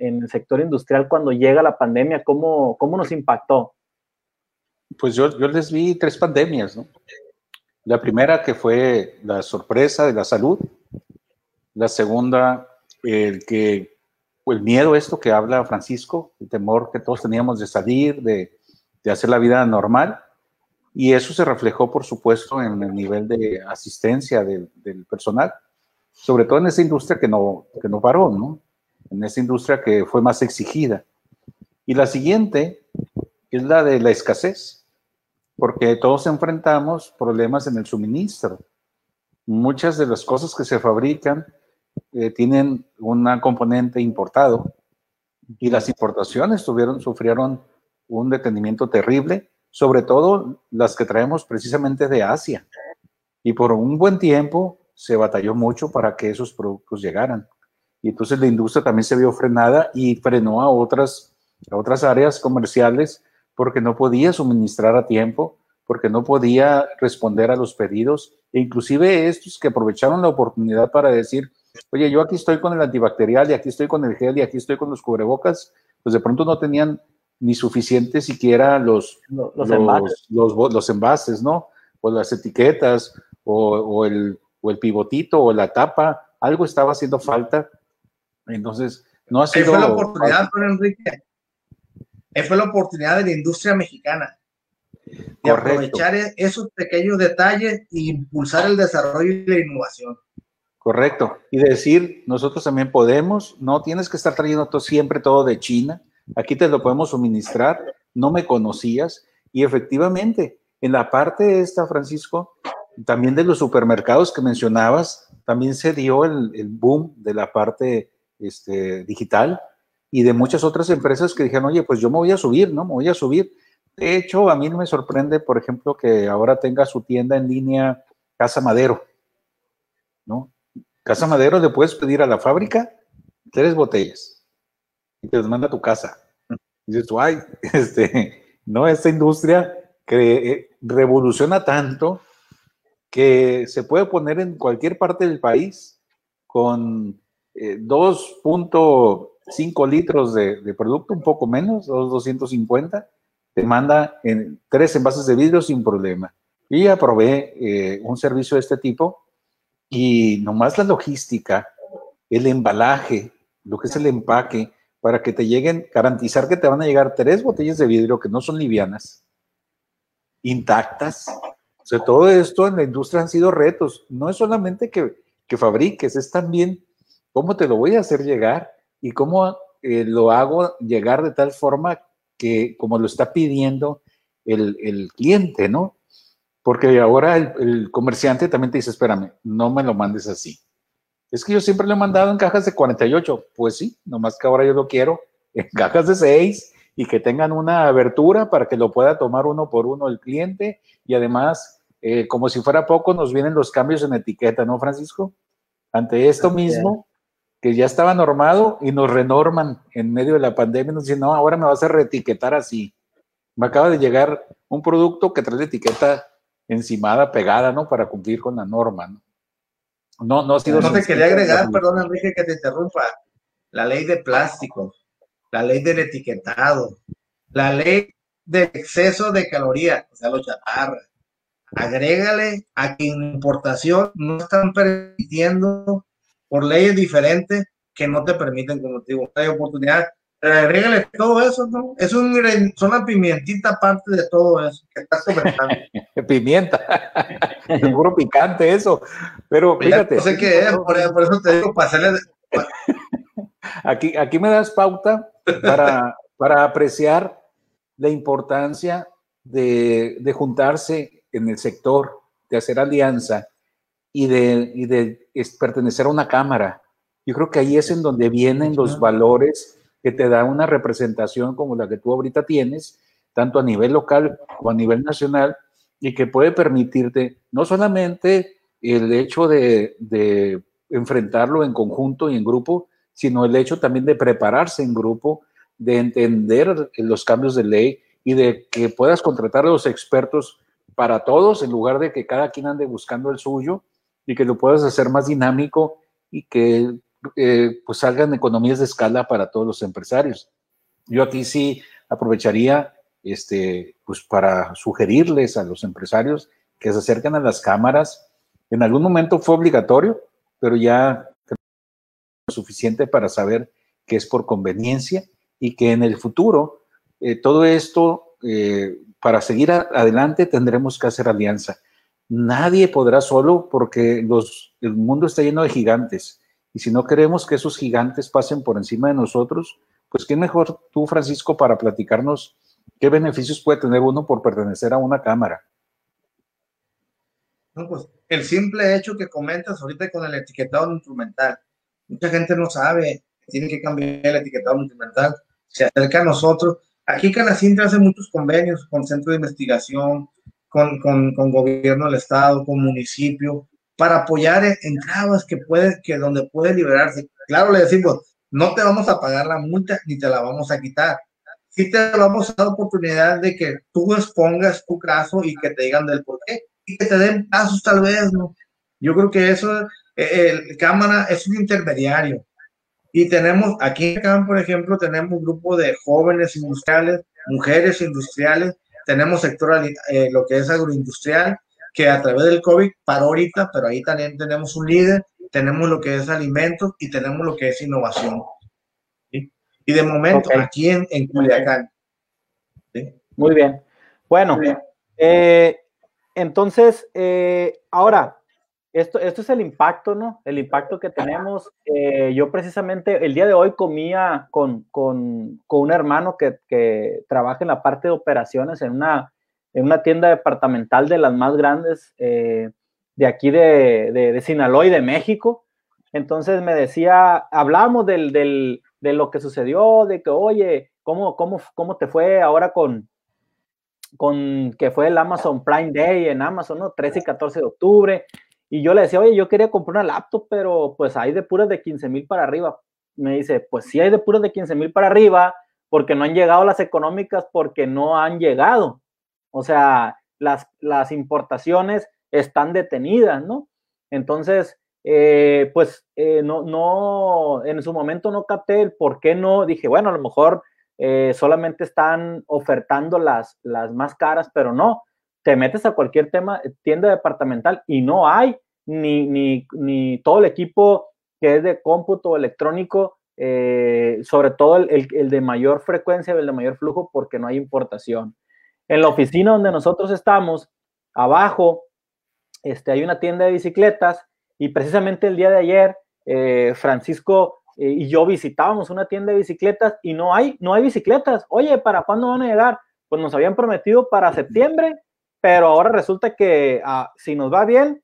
el sector industrial cuando llega la pandemia? ¿Cómo, cómo nos impactó? Pues yo, les vi tres pandemias, ¿no? La primera que fue la sorpresa de la salud, la segunda, el que el miedo esto que habla Francisco, el temor que todos teníamos de salir, de, hacer la vida normal, y eso se reflejó, por supuesto, en el nivel de asistencia del, personal, sobre todo en esa industria que no, que no paró, ¿no? En esa industria que fue más exigida. Y la siguiente es la de la escasez porque todos enfrentamos problemas en el suministro. Muchas de las cosas que se fabrican eh, tienen un componente importado y las importaciones sufrieron un detenimiento terrible, sobre todo las que traemos precisamente de Asia. Y por un buen tiempo se batalló mucho para que esos productos llegaran. Y entonces la industria también se vio frenada y frenó a otras, a otras áreas comerciales porque no podía suministrar a tiempo, porque no podía responder a los pedidos, e inclusive estos que aprovecharon la oportunidad para decir, oye, yo aquí estoy con el antibacterial y aquí estoy con el gel y aquí estoy con los cubrebocas, pues de pronto no tenían ni suficiente siquiera los, los, envases. Los, envases, ¿no? O las etiquetas, o, el, o el pivotito, o la tapa, algo estaba haciendo falta. Entonces, no ha sido... fue la oportunidad, Enrique fue la oportunidad de la industria mexicana de aprovechar e-, esos pequeños detalles e impulsar el desarrollo y la innovación. Correcto. Y decir, nosotros también podemos, no tienes que estar trayendo todo, siempre todo de China, aquí te lo podemos suministrar, no me conocías. Y efectivamente, en la parte esta, Francisco, también de los supermercados que mencionabas, también se dio el, el boom de la parte este, digital y de muchas otras empresas que dijeron, oye, pues yo me voy a subir, ¿no? Me voy a subir. De hecho, a mí no me sorprende, por ejemplo, que ahora tenga su tienda en línea Casa Madero, ¿no? Casa Madero le puedes pedir a la fábrica tres botellas y te las manda a tu casa. Y dices, ay, este, no, esta industria que eh, revoluciona tanto que se puede poner en cualquier parte del país con eh, 5 litros de, producto, un poco menos, 250, te manda en tres envases de vidrio sin problema. Y ya probé eh, un servicio de este tipo y nomás la logística, el embalaje, lo que es el empaque, para que te lleguen, garantizar que te van a llegar tres botellas de vidrio que no son livianas, intactas, sea, todo esto en la industria han sido retos. No es solamente que, que fabriques, es también cómo te lo voy a hacer llegar y cómo eh, lo hago llegar de tal forma que como lo está pidiendo el, el cliente, ¿no? Porque ahora el, el, comerciante también te dice, espérame, no me lo mandes así. Es que yo siempre lo he mandado en cajas de 48. Pues sí, nomás que ahora yo lo quiero en cajas de 6 y que tengan una abertura para que lo pueda tomar uno por uno el cliente y además, eh, como si fuera poco, nos vienen los cambios en etiqueta, ¿no, Francisco? Ante esto mismo, que ya estaba normado y nos renorman en medio de la pandemia, nos dicen, no, ahora me vas a reetiquetar así. Me acaba de llegar un producto que trae la etiqueta encimada, pegada, ¿no? Para cumplir con la norma, ¿no? No, no ha sido. No te quería agregar, perdón, Enrique, que te interrumpa. La ley de plástico, la ley del etiquetado, la ley de exceso de calorías, o sea, los chatarra. Agrégale a que en importación no están permitiendo por leyes diferentes que no te permiten, como te digo, hay oportunidad. Agrégale todo eso, ¿no? Es un, una pimientita parte de todo eso que estás comentando. Pimienta, seguro picante eso. Pero fíjate. No sé qué es, por, eso te digo, pasarle. Aquí, aquí me das pauta para, para apreciar la importancia de, de, juntarse en el sector, de hacer alianza y de, y de pertenecer a una cámara. Yo creo que ahí es en donde vienen los valores que te da una representación como la que tú ahorita tienes, tanto a nivel local o a nivel nacional, y que puede permitirte no solamente el hecho de, de enfrentarlo en conjunto y en grupo, sino el hecho también de prepararse en grupo, de entender los cambios de ley y de que puedas contratar a los expertos para todos en lugar de que cada quien ande buscando el suyo y que lo puedas hacer más dinámico y que eh, pues salgan economías de escala para todos los empresarios. Yo aquí sí aprovecharía este, pues para sugerirles a los empresarios que se acerquen a las cámaras. En algún momento fue obligatorio, pero ya es suficiente para saber que es por conveniencia y que en el futuro eh, todo esto, eh, para seguir adelante, tendremos que hacer alianza. Nadie podrá solo porque el mundo está lleno de gigantes y si no queremos que esos gigantes pasen por encima de nosotros, pues qué mejor tú, Francisco, para platicarnos qué beneficios puede tener uno por pertenecer a una cámara. Pues el simple hecho que comentas ahorita con el etiquetado instrumental, mucha gente no sabe, tiene que cambiar el etiquetado instrumental, se acerca a nosotros. Aquí Canacintra hace muchos convenios con centro de investigación, con, con, con gobierno del estado, con municipio, para apoyar en trabas que puede, que donde puede liberarse. Claro, le decimos, no te vamos a pagar la multa ni te la vamos a quitar. Sí te vamos a dar oportunidad de que tú expongas tu caso y que te digan del por qué y que te den pasos tal vez, ¿no? Yo creo que eso, eh, el Cámara es un intermediario. Y tenemos, aquí en por ejemplo, tenemos un grupo de jóvenes industriales, mujeres industriales, tenemos sector, eh, lo que es agroindustrial, que a través del COVID paró ahorita, pero ahí también tenemos un líder, tenemos lo que es alimentos y tenemos lo que es innovación. Y de momento, aquí en, en Culiacán. Muy bien. Bueno, eh, entonces, eh, ahora, esto, esto es el impacto, ¿no? El impacto que tenemos. Eh, yo precisamente el día de hoy comía con, con, con un hermano que, trabaja en la parte de operaciones en una, en una tienda departamental de las más grandes eh, de aquí de, de, de, Sinaloa y de México. Entonces me decía, hablamos del, del, de lo que sucedió, de que, oye, ¿cómo, cómo, cómo te fue ahora con, con que fue el Amazon Prime Day en Amazon, ¿no? 13 y 14 de octubre. Y yo le decía, oye, yo quería comprar una laptop, pero pues hay de puras de 15 mil para arriba. Me dice, pues sí hay de puras de 15 mil para arriba, porque no han llegado las económicas, porque no han llegado. O sea, las, las importaciones están detenidas, ¿no? Entonces, eh, pues eh, no, no, en su momento no capté el por qué no, dije, bueno, a lo mejor eh, solamente están ofertando las, las más caras, pero no, te metes a cualquier tema, tienda departamental y no hay ni, ni, ni todo el equipo que es de cómputo electrónico, eh, sobre todo el, el, de mayor frecuencia, el de mayor flujo, porque no hay importación. En la oficina donde nosotros estamos, abajo este, hay una tienda de bicicletas y precisamente el día de ayer eh, Francisco eh, y yo visitábamos una tienda de bicicletas y no hay, no hay bicicletas. Oye, ¿para cuándo van a llegar? Pues nos habían prometido para septiembre, pero ahora resulta que ah, si nos va bien,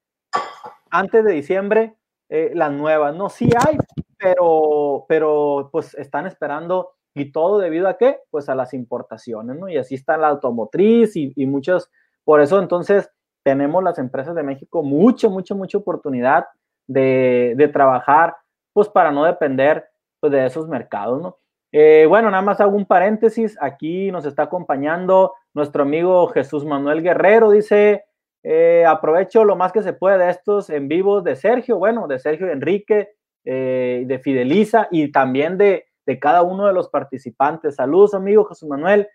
antes de diciembre, eh, las nuevas, no, sí hay, pero, pero pues están esperando y todo debido a qué? Pues a las importaciones, ¿no? Y así está la automotriz y, y muchos, por eso entonces tenemos las empresas de México mucha, mucha, mucha oportunidad de, de trabajar, pues para no depender pues, de esos mercados, ¿no? Eh, bueno, nada más hago un paréntesis. Aquí nos está acompañando nuestro amigo Jesús Manuel Guerrero. Dice, eh, aprovecho lo más que se puede de estos en vivos de Sergio, bueno, de Sergio Enrique, eh, de Fideliza y también de, de, cada uno de los participantes. Saludos, amigo Jesús Manuel.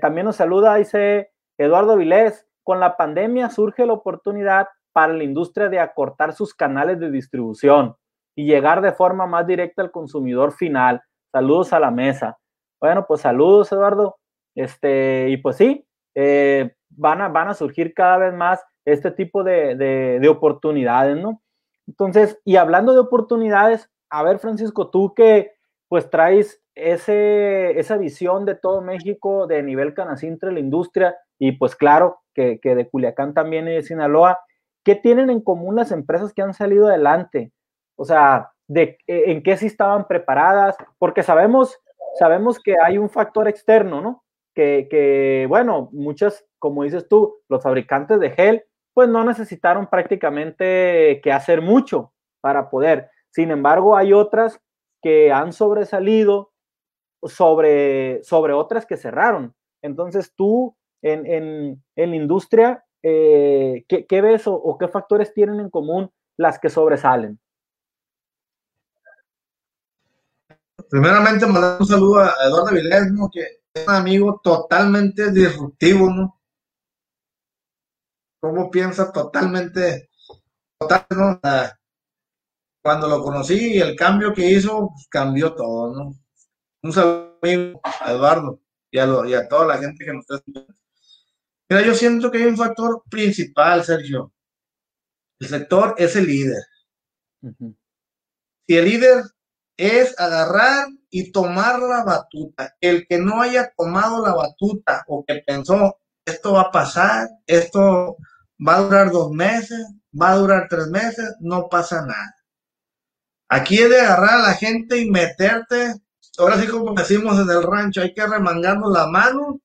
también nos saluda, dice Eduardo Vilés. Con la pandemia surge la oportunidad para la industria de acortar sus canales de distribución y llegar de forma más directa al consumidor final. Saludos a la mesa. Bueno, pues saludos, Eduardo. Este, y pues sí, eh, van, a, van a surgir cada vez más este tipo de, de, oportunidades, ¿no? Entonces, y hablando de oportunidades, a ver, Francisco, tú que pues traes ese, esa visión de todo México de nivel canacintre, la industria, y pues claro, que, que de Culiacán también y de Sinaloa, ¿qué tienen en común las empresas que han salido adelante? O sea, de eh, en qué sí estaban preparadas, porque sabemos, sabemos que hay un factor externo, ¿no? Que, que, bueno, muchas, como dices tú, los fabricantes de gel, pues no necesitaron prácticamente que hacer mucho para poder. Sin embargo, hay otras que han sobresalido sobre, sobre otras que cerraron. Entonces, tú en, en, en la industria, eh, ¿qué, ¿qué, ves o, o qué factores tienen en común las que sobresalen? Primeramente mandar un saludo a Eduardo Vilés, ¿no? que es un amigo totalmente disruptivo, ¿no? Cómo piensa totalmente, total, ¿no? Cuando lo conocí y el cambio que hizo, pues, cambió todo, ¿no? Un saludo a Eduardo y a, lo, y a toda la gente que nos está escuchando. Mira, yo siento que hay un factor principal, Sergio. El sector es el líder. Uh -huh. Si el líder es agarrar y tomar la batuta. El que no haya tomado la batuta o que pensó, esto va a pasar, esto va a durar dos meses, va a durar tres meses, no pasa nada. Aquí es de agarrar a la gente y meterte, ahora sí como decimos en el rancho, hay que remangarnos la mano,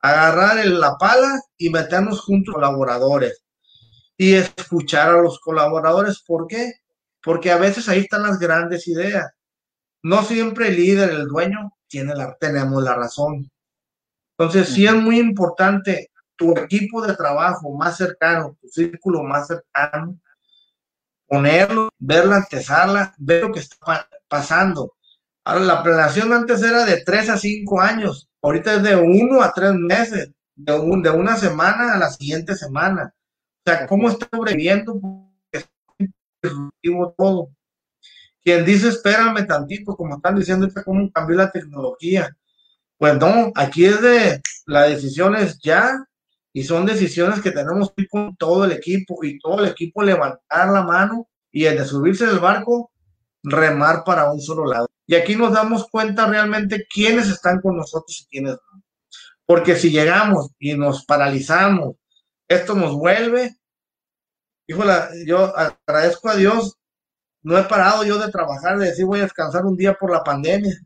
agarrar la pala y meternos juntos colaboradores y escuchar a los colaboradores. ¿Por qué? Porque a veces ahí están las grandes ideas no siempre el líder, el dueño, tiene la, tenemos la razón. Entonces, sí es muy importante tu equipo de trabajo más cercano, tu círculo más cercano, ponerlo, verla, antesarla, ver lo que está pasando. Ahora, la planeación antes era de tres a cinco años, ahorita es de uno a tres meses, de, un, de una semana a la siguiente semana. O sea, ¿cómo está sobreviviendo? Porque es todo. Quien dice, espérame tantito, como están diciendo, cómo cambió la tecnología. Pues no, aquí es de, la decisión es ya, y son decisiones que tenemos que ir con todo el equipo, y todo el equipo levantar la mano, y el de subirse del barco, remar para un solo lado. Y aquí nos damos cuenta realmente quiénes están con nosotros y quiénes no. Porque si llegamos y nos paralizamos, esto nos vuelve. Híjole, yo agradezco a Dios no he parado yo de trabajar, de decir voy a descansar un día por la pandemia.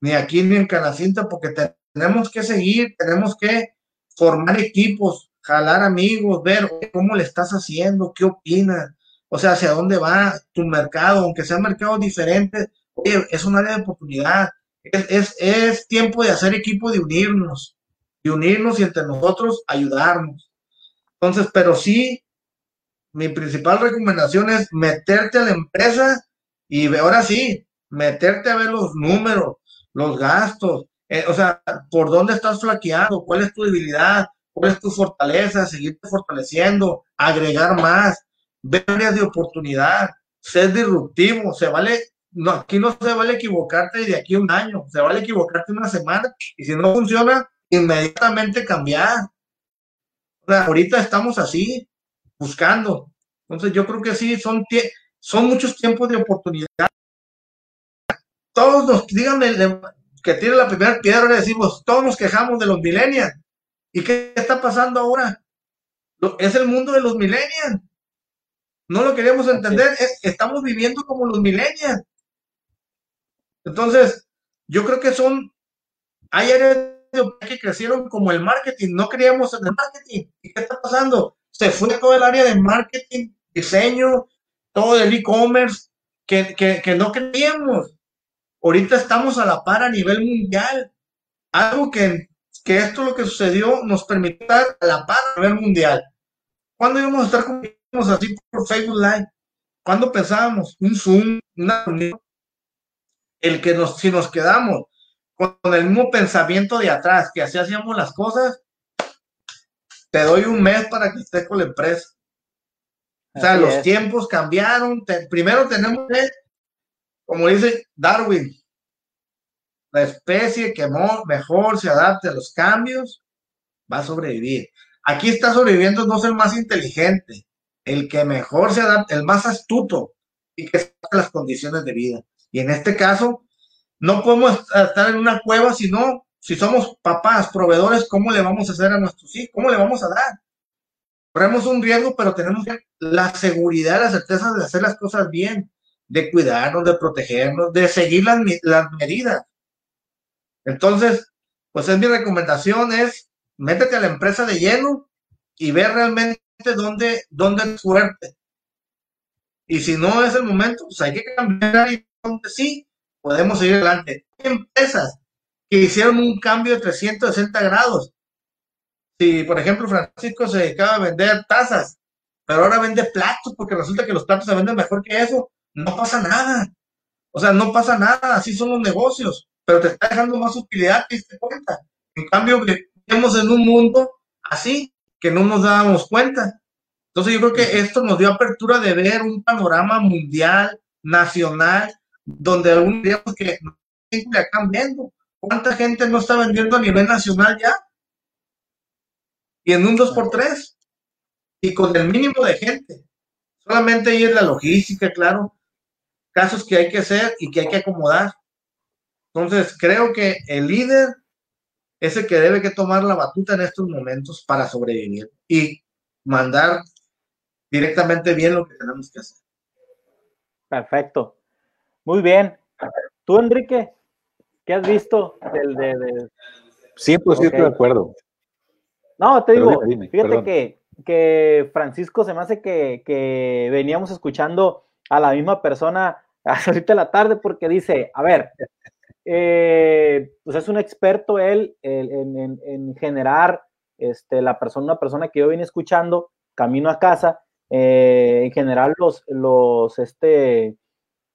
Ni aquí ni en Canacinta, porque tenemos que seguir, tenemos que formar equipos, jalar amigos, ver cómo le estás haciendo, qué opinas, o sea, hacia dónde va tu mercado, aunque sean mercados diferentes, oye, es un área de oportunidad. Es, es, es tiempo de hacer equipo, de unirnos, de unirnos y entre nosotros ayudarnos. Entonces, pero sí mi principal recomendación es meterte a la empresa y ahora sí, meterte a ver los números, los gastos, eh, o sea, por dónde estás flaqueando, cuál es tu debilidad, cuál es tu fortaleza, seguirte fortaleciendo, agregar más, ver áreas de oportunidad, ser disruptivo, se vale, no, aquí no se vale equivocarte de aquí a un año, se vale equivocarte una semana y si no funciona, inmediatamente cambiar. ahorita estamos así, buscando. Entonces yo creo que sí, son, son muchos tiempos de oportunidad. Todos nos, díganme, que tiene la primera piedra, le decimos, todos nos quejamos de los millennials. ¿Y qué está pasando ahora? Es el mundo de los millennials. No lo queríamos entender. estamos viviendo como los millennials. Entonces, yo creo que son, hay áreas que crecieron como el marketing. No creíamos en el marketing. ¿Y qué está pasando? Se fue todo el área de marketing, diseño, todo el e-commerce, que, que, que no creíamos. Ahorita estamos a la par a nivel mundial. Algo que, que esto lo que sucedió nos permitió estar a la par a nivel mundial. ¿Cuándo íbamos a estar como así por Facebook Live? ¿Cuándo pensábamos? Un Zoom, una reunión. El que nos, si nos quedamos con el mismo pensamiento de atrás, que así hacíamos las cosas, te doy un mes para que estés con la empresa. O sea, los tiempos cambiaron. primero tenemos que como dice Darwin, la especie que mejor se adapte a los cambios va a sobrevivir. Aquí está sobreviviendo no ser el más inteligente, el que mejor se adapte, el más astuto y que saque las condiciones de vida. Y en este caso, no podemos estar en una cueva si no, si somos papás, proveedores, ¿cómo le vamos a hacer a nuestros hijos? ¿Cómo le vamos a dar? Corremos un riesgo, pero tenemos la seguridad, la certeza de hacer las cosas bien de cuidarnos, de protegernos, de seguir las, medidas. Entonces, pues es mi recomendación es métete a la empresa de lleno y ve realmente dónde, dónde es fuerte. Y si no es el momento, pues hay que cambiar y donde sí podemos seguir adelante. Empresas que hicieron un cambio de 360 grados. Si, por ejemplo, Francisco se dedicaba a vender tazas, pero ahora vende platos porque resulta que los platos se venden mejor que eso, no pasa nada. O sea, no pasa nada, así son los negocios, pero te está dejando más utilidad, te diste cuenta. En cambio, vivimos en un mundo así, que no nos dábamos cuenta. Entonces yo creo que esto nos dio apertura de ver un panorama mundial, nacional, donde algún día que ya cambiando. ¿Cuánta gente no está vendiendo a nivel nacional ya? Y en un 2x3. Y con el mínimo de gente. Solamente ahí es la logística, claro casos que hay que hacer y que hay que acomodar. Entonces, creo que el líder es el que debe que tomar la batuta en estos momentos para sobrevivir y mandar directamente bien lo que tenemos que hacer. Perfecto. Muy bien. Tú, Enrique, ¿qué has visto del de, de... 100% de acuerdo. No, te digo, fíjate que, que, Francisco se me hace que, que veníamos escuchando a la misma persona ahorita en la tarde porque dice, a ver, eh, pues es un experto él en, generar este, la persona, una persona que yo vine escuchando camino a casa, eh, en general los, los, este,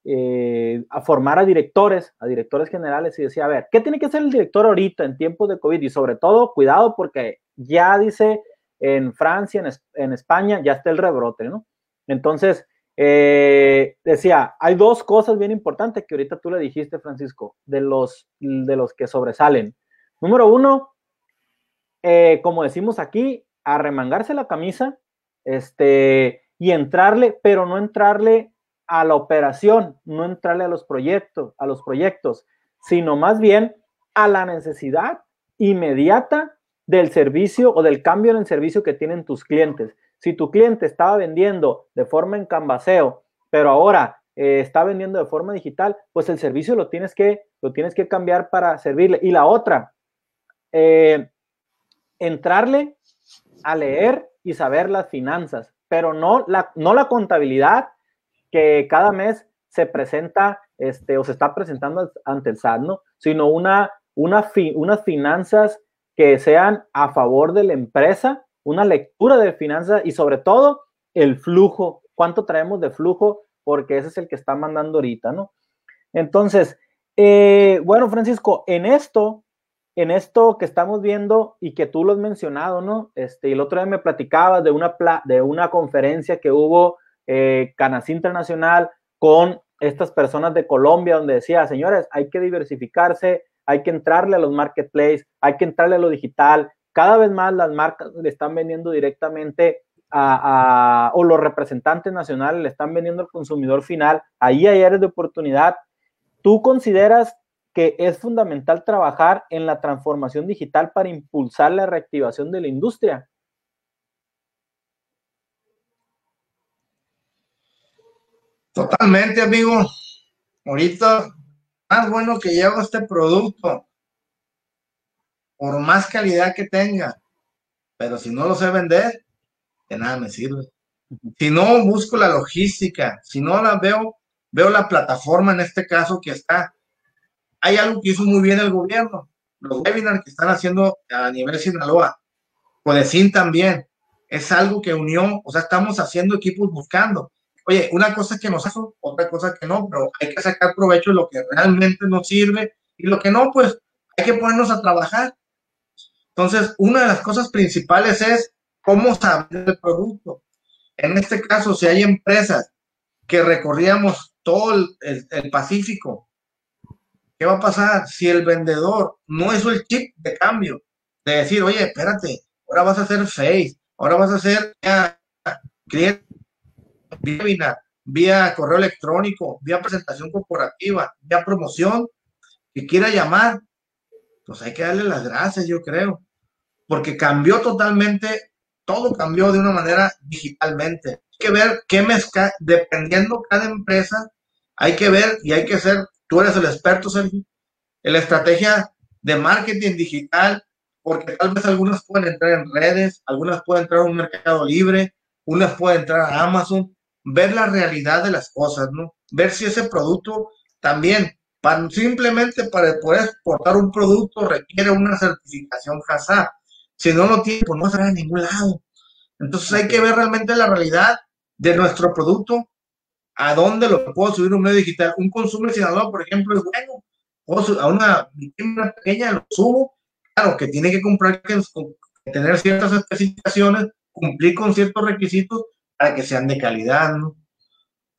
eh, a formar a directores, a directores generales y decía, a ver, ¿qué tiene que hacer el director ahorita en tiempos de COVID? Y sobre todo, cuidado porque ya dice en Francia, en, en España, ya está el rebrote, ¿no? Entonces, eh, decía, hay dos cosas bien importantes que ahorita tú le dijiste, Francisco, de los, de los que sobresalen. Número uno, eh, como decimos aquí, arremangarse la camisa este, y entrarle, pero no entrarle a la operación, no entrarle a los proyectos, a los proyectos, sino más bien a la necesidad inmediata del servicio o del cambio en el servicio que tienen tus clientes. Si tu cliente estaba vendiendo de forma en canvaseo, pero ahora eh, está vendiendo de forma digital, pues el servicio lo tienes que, lo tienes que cambiar para servirle. Y la otra, eh, entrarle a leer y saber las finanzas, pero no la, no la contabilidad que cada mes se presenta este, o se está presentando ante el SAT, ¿no? sino una, una unas finanzas que sean a favor de la empresa una lectura de finanzas y sobre todo el flujo, cuánto traemos de flujo, porque ese es el que está mandando ahorita, ¿no? Entonces, eh, bueno, Francisco, en esto, en esto que estamos viendo y que tú lo has mencionado, ¿no? Este, el otro día me platicabas de una, de una conferencia que hubo eh, Canas Internacional con estas personas de Colombia, donde decía, señores, hay que diversificarse, hay que entrarle a los marketplaces, hay que entrarle a lo digital, cada vez más las marcas le están vendiendo directamente a, o los representantes nacionales le están vendiendo al consumidor final. Ahí hay áreas de oportunidad. ¿Tú consideras que es fundamental trabajar en la transformación digital para impulsar la reactivación de la industria? Totalmente, amigo. Ahorita, más bueno que llevo este producto, por más calidad que tenga, pero si no lo sé vender, de nada me sirve. Si no busco la logística, si no la veo, veo la plataforma en este caso que está. Hay algo que hizo muy bien el gobierno, los webinars que están haciendo a nivel Sinaloa, Codecin también, es algo que unió, o sea, estamos haciendo equipos buscando. Oye, una cosa que nos hace, otra cosa que no, pero hay que sacar provecho de lo que realmente nos sirve y lo que no, pues hay que ponernos a trabajar. Entonces, una de las cosas principales es cómo saber el producto. En este caso, si hay empresas que recorríamos todo el, Pacífico, ¿qué va a pasar si el vendedor no es el chip de cambio? De decir, oye, espérate, ahora vas a hacer Face, ahora vas a hacer cliente vía, vía correo electrónico, vía presentación corporativa, vía promoción, que quiera llamar, pues hay que darle las gracias, yo creo porque cambió totalmente, todo cambió de una manera digitalmente. Hay que ver qué mezcla, dependiendo cada empresa, hay que ver y hay que ser, tú eres el experto, Sergio, en la estrategia de marketing digital, porque tal vez algunas pueden entrar en redes, algunas pueden entrar a un mercado libre, unas pueden entrar a Amazon, ver la realidad de las cosas, ¿no? Ver si ese producto también, simplemente para poder exportar un producto requiere una certificación HACCP si no lo tiene, pues no se a ningún lado. Entonces hay que ver realmente la realidad de nuestro producto, a dónde lo puedo subir un medio digital. Un consumo Sinaloa, por ejemplo, es bueno. a una, una pequeña lo subo. Claro, que tiene que comprar, que, tener ciertas especificaciones, cumplir con ciertos requisitos para que sean de calidad, ¿no?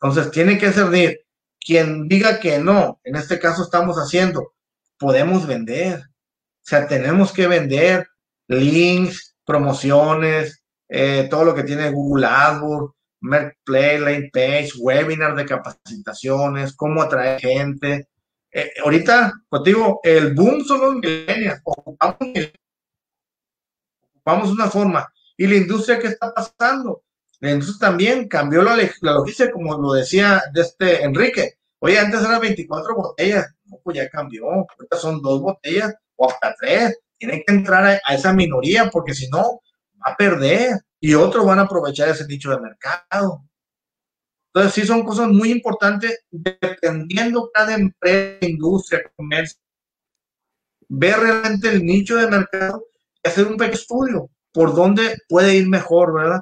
Entonces, tiene que servir. Quien diga que no, en este caso estamos haciendo, podemos vender. O sea, tenemos que vender, links, promociones, eh, todo lo que tiene Google AdWords, Play, Lane Page, webinars de capacitaciones, cómo atraer gente. Eh, ahorita, pues digo, el boom son los millennials, ocupamos, ocupamos, una forma. ¿Y la industria qué está pasando? Industria también cambió la, la logística, como lo decía de este Enrique. Oye, antes eran 24 botellas, no, pues ya cambió, ahorita son dos botellas o hasta tres tienen que entrar a, esa minoría porque si no, va a perder y otros van a aprovechar ese nicho de mercado. Entonces, sí son cosas muy importantes dependiendo cada empresa, industria, comercio, ver realmente el nicho de mercado y hacer un pequeño estudio por dónde puede ir mejor, ¿verdad?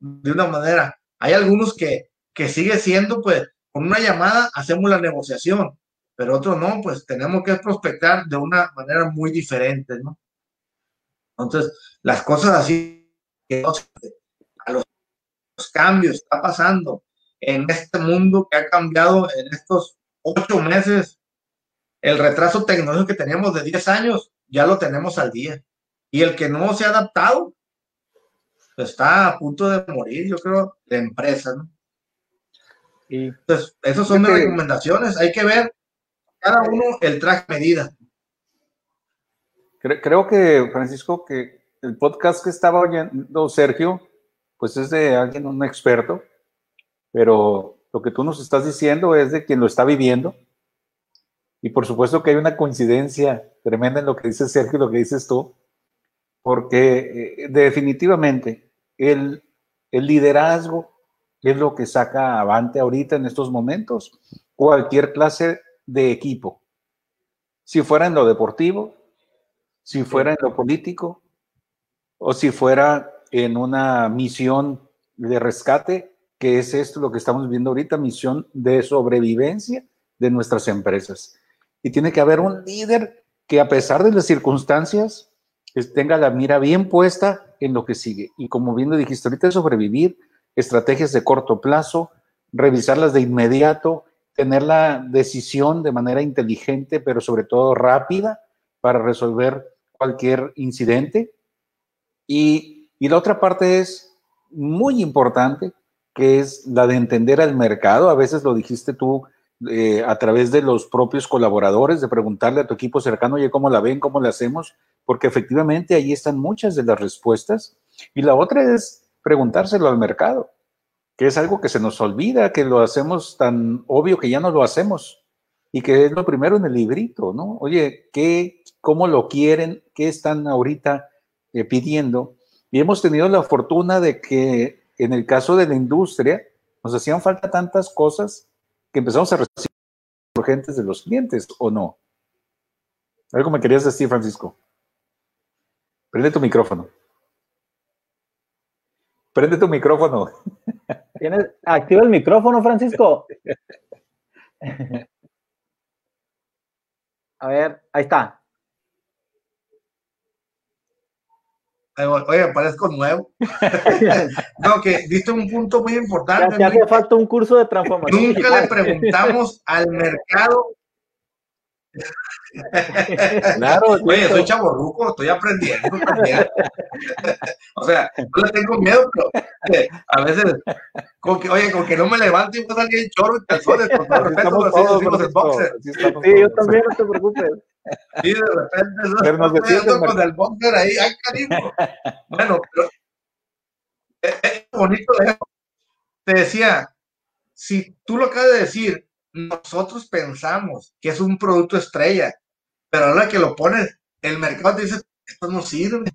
De una manera. Hay algunos que, que sigue siendo, pues, con una llamada hacemos la negociación pero otros no, pues tenemos que prospectar de una manera muy diferente, ¿no? Entonces, las cosas así, a los, cambios está pasando en este mundo que ha cambiado en estos ocho meses, el retraso tecnológico que teníamos de 10 años, ya lo tenemos al día. Y el que no se ha adaptado, está a punto de morir, yo creo, de empresa, ¿no? Y Entonces, esas son mis recomendaciones. Hay que ver cada uno el traje medida. Creo que, Francisco, que el podcast que estaba oyendo Sergio, pues es de alguien, un experto, pero lo que tú nos estás diciendo es de quien lo está viviendo. Y por supuesto que hay una coincidencia tremenda en lo que dice Sergio y lo que dices tú, porque eh, definitivamente el, el liderazgo es lo que saca avante ahorita en estos momentos. Cualquier clase de equipo. Si fuera en lo deportivo, si fuera en lo político, o si fuera en una misión de rescate, que es esto lo que estamos viendo ahorita, misión de sobrevivencia de nuestras empresas. Y tiene que haber un líder que a pesar de las circunstancias, tenga la mira bien puesta en lo que sigue. Y como bien lo dijiste ahorita, sobrevivir, estrategias de corto plazo, revisarlas de inmediato, tener la decisión de manera inteligente, pero sobre todo rápida para resolver cualquier incidente Y, y la otra parte es muy importante, que es la de entender al mercado. A veces lo dijiste tú eh, a través de los propios colaboradores, de preguntarle a tu equipo cercano, oye, ¿cómo la ven? ¿Cómo la hacemos? Porque efectivamente ahí están muchas de las respuestas. Y la otra es preguntárselo al mercado, que es algo que se nos olvida, que lo hacemos tan obvio que ya no lo hacemos. Y que es lo primero en el librito, ¿no? Oye, ¿qué, ¿cómo lo quieren? ¿Qué están ahorita eh, pidiendo. Y hemos tenido la fortuna de que en el caso de la industria nos hacían falta tantas cosas que empezamos a recibir urgentes de los clientes, ¿o no? Algo me querías decir, Francisco. Prende tu micrófono. Prende tu micrófono. Activa el micrófono, Francisco. A ver, ahí está. Oye, parezco nuevo. no, que diste un punto muy importante. Ya, hace falta un curso de transformación. Nunca le preguntamos al mercado. claro, oye, soy chaborruco, estoy aprendiendo también. o sea, no le tengo miedo, pero eh, a veces, con que, oye, con que no me levante y me salga en chorro y calzones, con todo respeto, así decimos el boxer. Sí, yo también, no te preocupes. Y de repente Pero nos con el boxer ahí, ay, cariño. Bueno, pero es, es bonito. Te decía, si tú lo acabas de decir, nosotros pensamos que es un producto estrella, pero ahora que lo pones, el mercado te dice, esto no sirve.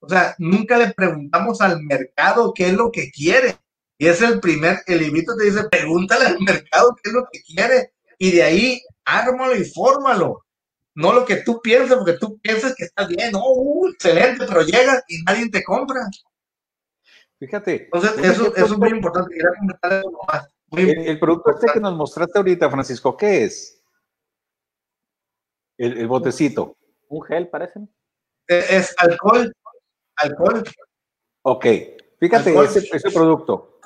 O sea, nunca le preguntamos al mercado qué es lo que quiere. Y es el primer, el librito te dice, pregúntale al mercado qué es lo que quiere. Y de ahí, ármalo y fórmalo no lo que tú piensas, porque tú piensas que está bien, oh, uh, excelente, pero llega y nadie te compra. Fíjate. Entonces, eso, es muy importante. el, producto este que nos mostraste ahorita, Francisco, ¿qué es? El, botecito. Un gel, parece. E, es, alcohol. Alcohol. Ok. Fíjate, Ese, ese producto.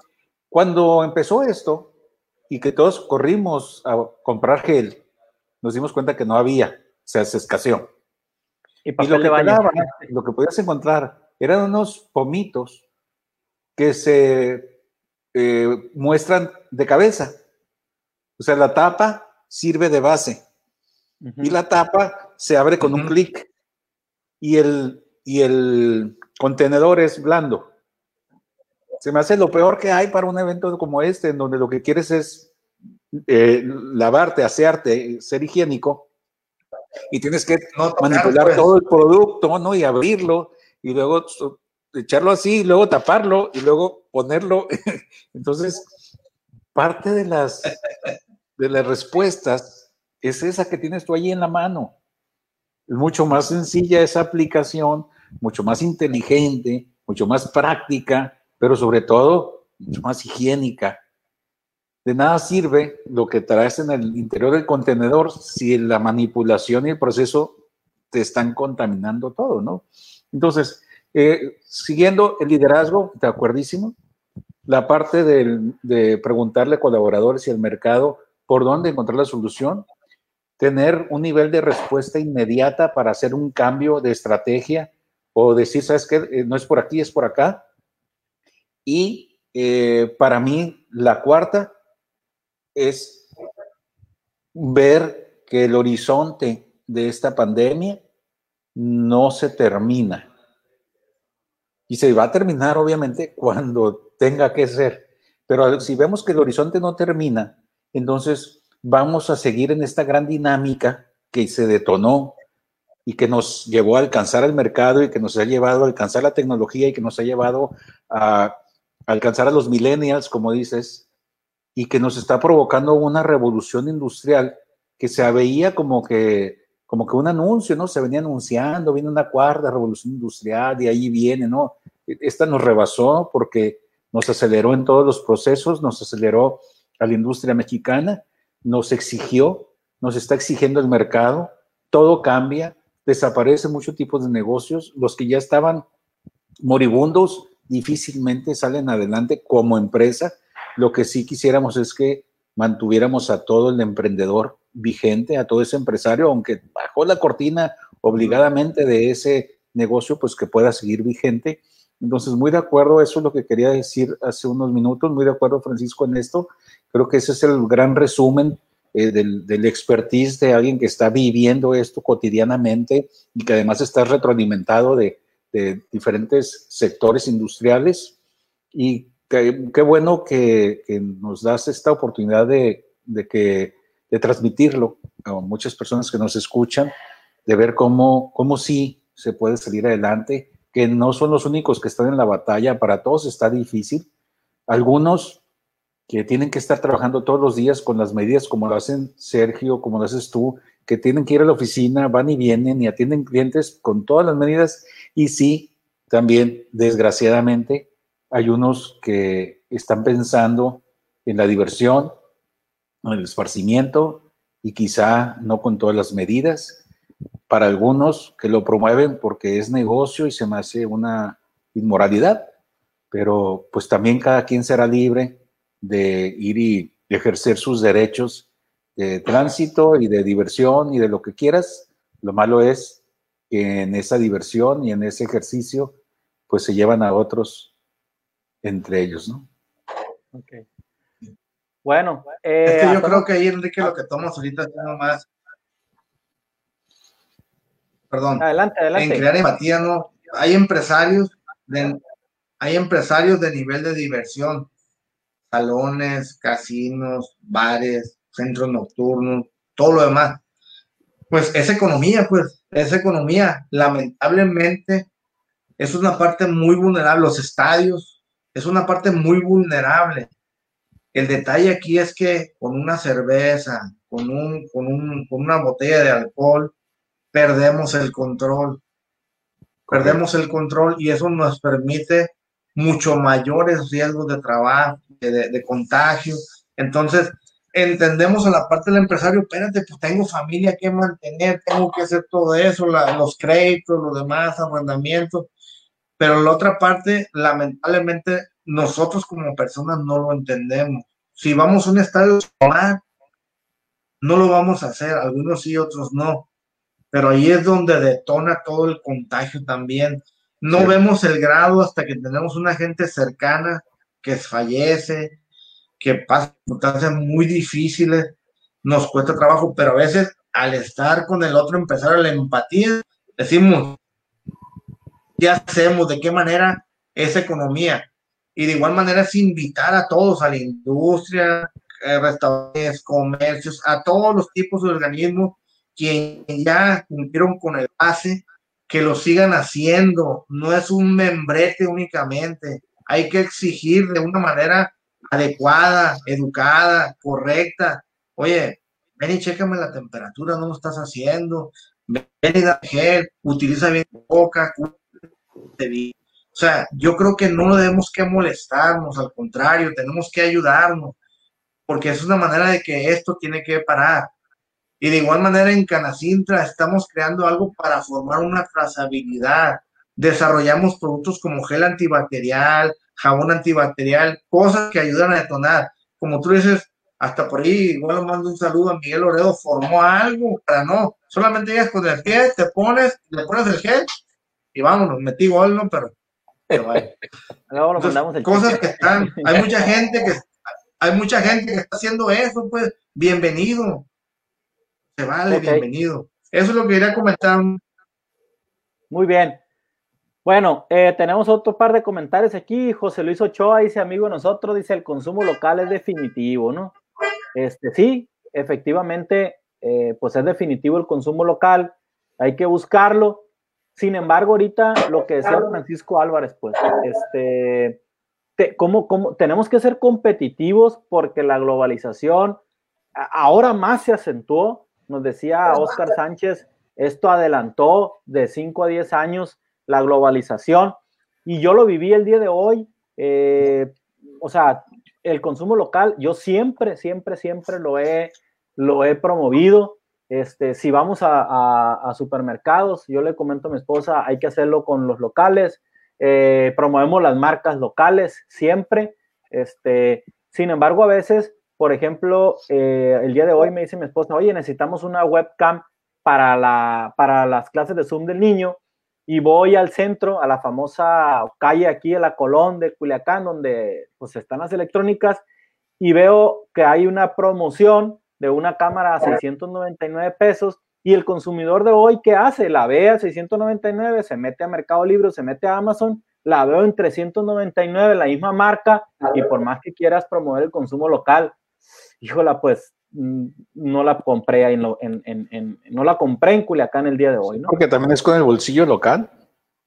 Cuando empezó esto y que todos corrimos a comprar gel, nos dimos cuenta que no había se escaseó. Y, lo, que lo que podías encontrar eran unos pomitos que se eh, muestran de cabeza. O sea, la tapa sirve de base y la tapa se abre con un clic y el, y el contenedor es blando. Se me hace lo peor que hay para un evento como este, en donde lo que quieres es eh, lavarte, asearte, ser higiénico y tienes que manipular pues. todo el producto, ¿no? Y abrirlo y luego echarlo así, y luego taparlo y luego ponerlo. Entonces, parte de las, de las respuestas es esa que tienes tú ahí en la mano. Es mucho más sencilla esa aplicación, mucho más inteligente, mucho más práctica, pero sobre todo mucho más higiénica de nada sirve lo que traes en el interior del contenedor si la manipulación y el proceso te están contaminando todo, ¿no? Entonces, eh, siguiendo el liderazgo, de acuerdísimo, la parte de preguntarle a colaboradores y al mercado por dónde encontrar la solución, tener un nivel de respuesta inmediata para hacer un cambio de estrategia o decir, ¿sabes qué? Eh, no es por aquí, es por acá. Y eh, para mí, la cuarta, es ver que el horizonte de esta pandemia no se termina. Y se va a terminar, obviamente, cuando tenga que ser. Pero si vemos que el horizonte no termina, entonces vamos a seguir en esta gran dinámica que se detonó y que nos llevó a alcanzar el mercado y que nos ha llevado a alcanzar la tecnología y que nos ha llevado a alcanzar a los millennials, como dices, y que nos está provocando una revolución industrial que se veía como que, como que un anuncio, ¿no? Se venía anunciando, viene una cuarta revolución industrial y ahí viene, ¿no? Esta nos rebasó porque nos aceleró en todos los procesos, nos aceleró a la industria mexicana, nos exigió, nos está exigiendo el mercado, todo cambia, desaparecen muchos tipos de negocios, los que ya estaban moribundos difícilmente salen adelante como empresa lo que sí quisiéramos es que mantuviéramos a todo el emprendedor vigente, a todo ese empresario, aunque bajó la cortina obligadamente de ese negocio, pues que pueda seguir vigente Entonces, muy de acuerdo, eso es lo que quería decir hace unos minutos, muy de acuerdo, Francisco, en esto. Creo que ese es el gran resumen eh, del, del, expertise de alguien que está viviendo esto cotidianamente y que además está retroalimentado de, de diferentes sectores industriales. Y qué, bueno que, nos das esta oportunidad de, de, que, de transmitirlo a muchas personas que nos escuchan, de ver cómo, cómo sí se puede salir adelante, que no son los únicos que están en la batalla, para todos está difícil. Algunos que tienen que estar trabajando todos los días con las medidas como lo hacen Sergio, como lo haces tú, que tienen que ir a la oficina, van y vienen y atienden clientes con todas las medidas. Y sí, también, desgraciadamente, hay unos que están pensando en la diversión, en el esparcimiento y quizá no con todas las medidas. Para algunos que lo promueven porque es negocio y se me hace una inmoralidad, pero pues también cada quien será libre de ir y ejercer sus derechos de tránsito y de diversión y de lo que quieras. Lo malo es que en esa diversión y en ese ejercicio, pues se llevan a otros entre ellos, ¿no? Ok. Bueno. Eh, es que yo creo que ahí, Enrique, lo que tomas ahorita es más. Perdón. Adelante, adelante. En crear empatía, ¿no? Hay empresarios de, hay empresarios de nivel de diversión salones, casinos, bares, centros nocturnos, todo lo demás. Pues esa economía, pues, esa economía, lamentablemente, es una parte muy vulnerable. Los estadios es una parte muy vulnerable. El detalle aquí es que con una cerveza, con, un, con, un, con una botella de alcohol, perdemos el control. Perdemos el control y eso nos permite mucho mayores riesgos de trabajo, de, contagio. Entonces, entendemos a la parte del empresario, espérate, pues tengo familia que mantener, tengo que hacer todo eso, los créditos, los demás, arrendamientos, pero la otra parte, lamentablemente, nosotros como personas no lo entendemos. Si vamos a un estadio no lo vamos a hacer, algunos sí, otros no, pero ahí es donde detona todo el contagio también. No vemos el grado hasta que tenemos una gente cercana que fallece, que pasa circunstancias muy difíciles, nos cuesta trabajo, pero a veces al estar con el otro, empezar a la empatía, decimos, ¿qué hacemos? ¿De qué manera esa economía? Y de igual manera es invitar a todos, a la industria, a restaurantes, comercios, a todos los tipos de organismos que ya cumplieron con el base que lo sigan haciendo, no es un membrete únicamente, hay que exigir de una manera adecuada, educada, correcta. Oye, ven y chécame la temperatura, no lo estás haciendo, ven y da gel, utiliza bien boca, o sea, yo creo que no debemos que molestarnos, al contrario, tenemos que ayudarnos, porque es una manera de que esto tiene que parar. Y de igual manera en Canacintra estamos creando algo para formar una trazabilidad. Desarrollamos productos como gel antibacterial, jabón antibacterial, cosas que ayudan a detonar. Como tú dices, hasta por ahí, igual mando un saludo a Miguel Loredo, formó algo para no, solamente llegas con el gel, te pones, le pones el gel y vámonos, metí gol, ¿no? Pero, cosas que están, hay mucha gente que hay mucha gente que está haciendo eso, pues, bienvenido se vale, bienvenido. Eso es lo que quería comentar. Muy bien. Bueno, eh, tenemos otro par de comentarios aquí. José Luis Ochoa dice, amigo nosotros, dice, el consumo local es definitivo, ¿no? Este, sí, efectivamente, eh, pues es definitivo el consumo local, hay que buscarlo. Sin embargo, ahorita lo que decía Francisco Álvarez, pues, este, ¿cómo, cómo, tenemos que ser competitivos porque la globalización ahora más se acentuó nos decía Oscar Sánchez, esto adelantó de 5 a 10 años la globalización y yo lo viví el día de hoy. Eh, o sea, el consumo local, yo siempre, siempre, siempre lo he, lo he promovido. Este, si vamos a, supermercados, yo le comento a mi esposa, hay que hacerlo con los locales, eh, promovemos las marcas locales siempre. Este, sin embargo, a veces por ejemplo, eh, el día de hoy me dice mi esposa, oye, necesitamos una webcam para, la, para las clases de Zoom del niño. y voy al centro, a la famosa calle aquí, a la Colón de Culiacán, donde pues están las electrónicas, y veo que hay una promoción de una cámara a 699 pesos y el consumidor de hoy, ¿qué hace? La ve a 699, se mete a Mercado Libre, se mete a Amazon, la veo en 399, la misma marca, y por más que quieras promover el consumo local, híjola, pues mm, no la compré ahí en, en, no la compré en Culiacán el día de hoy, ¿no? Porque también es con el bolsillo local.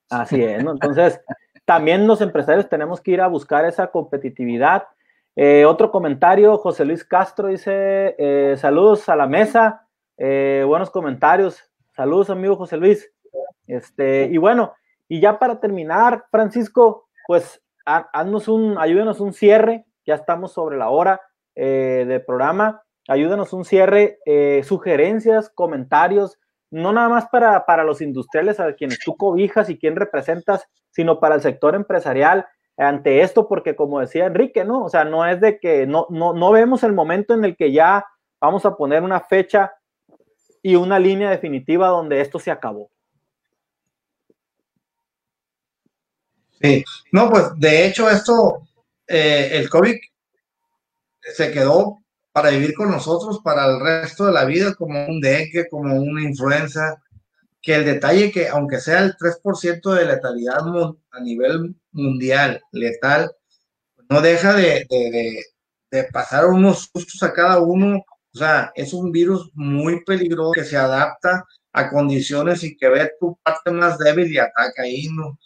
Así es, ¿no? Entonces, también los empresarios tenemos que ir a buscar esa competitividad eh, otro comentario, José Luis Castro dice, eh, saludos a la mesa, eh, buenos comentarios, saludos amigo José Luis. Este, y bueno, y ya para terminar, Francisco, pues haznos un, ayúdenos un cierre, ya estamos sobre la hora del programa, ayúdenos un cierre, sugerencias, comentarios, no nada más para, para los industriales a quienes tú cobijas y quien representas, sino para el sector empresarial ante esto, porque como decía Enrique, ¿no? O sea, no es de que no, no, no vemos el momento en el que ya vamos a poner una fecha y una línea definitiva donde esto se acabó. Sí, no, pues de hecho esto, eh, el COVID se quedó para vivir con nosotros para el resto de la vida como un dengue, como una influenza, que el detalle que aunque sea el 3% de letalidad a nivel mundial letal, no deja de, pasar unos sustos a cada uno. O sea, es un virus muy peligroso que se adapta a condiciones y que ve tu parte más débil y ataca ahí. ¿no?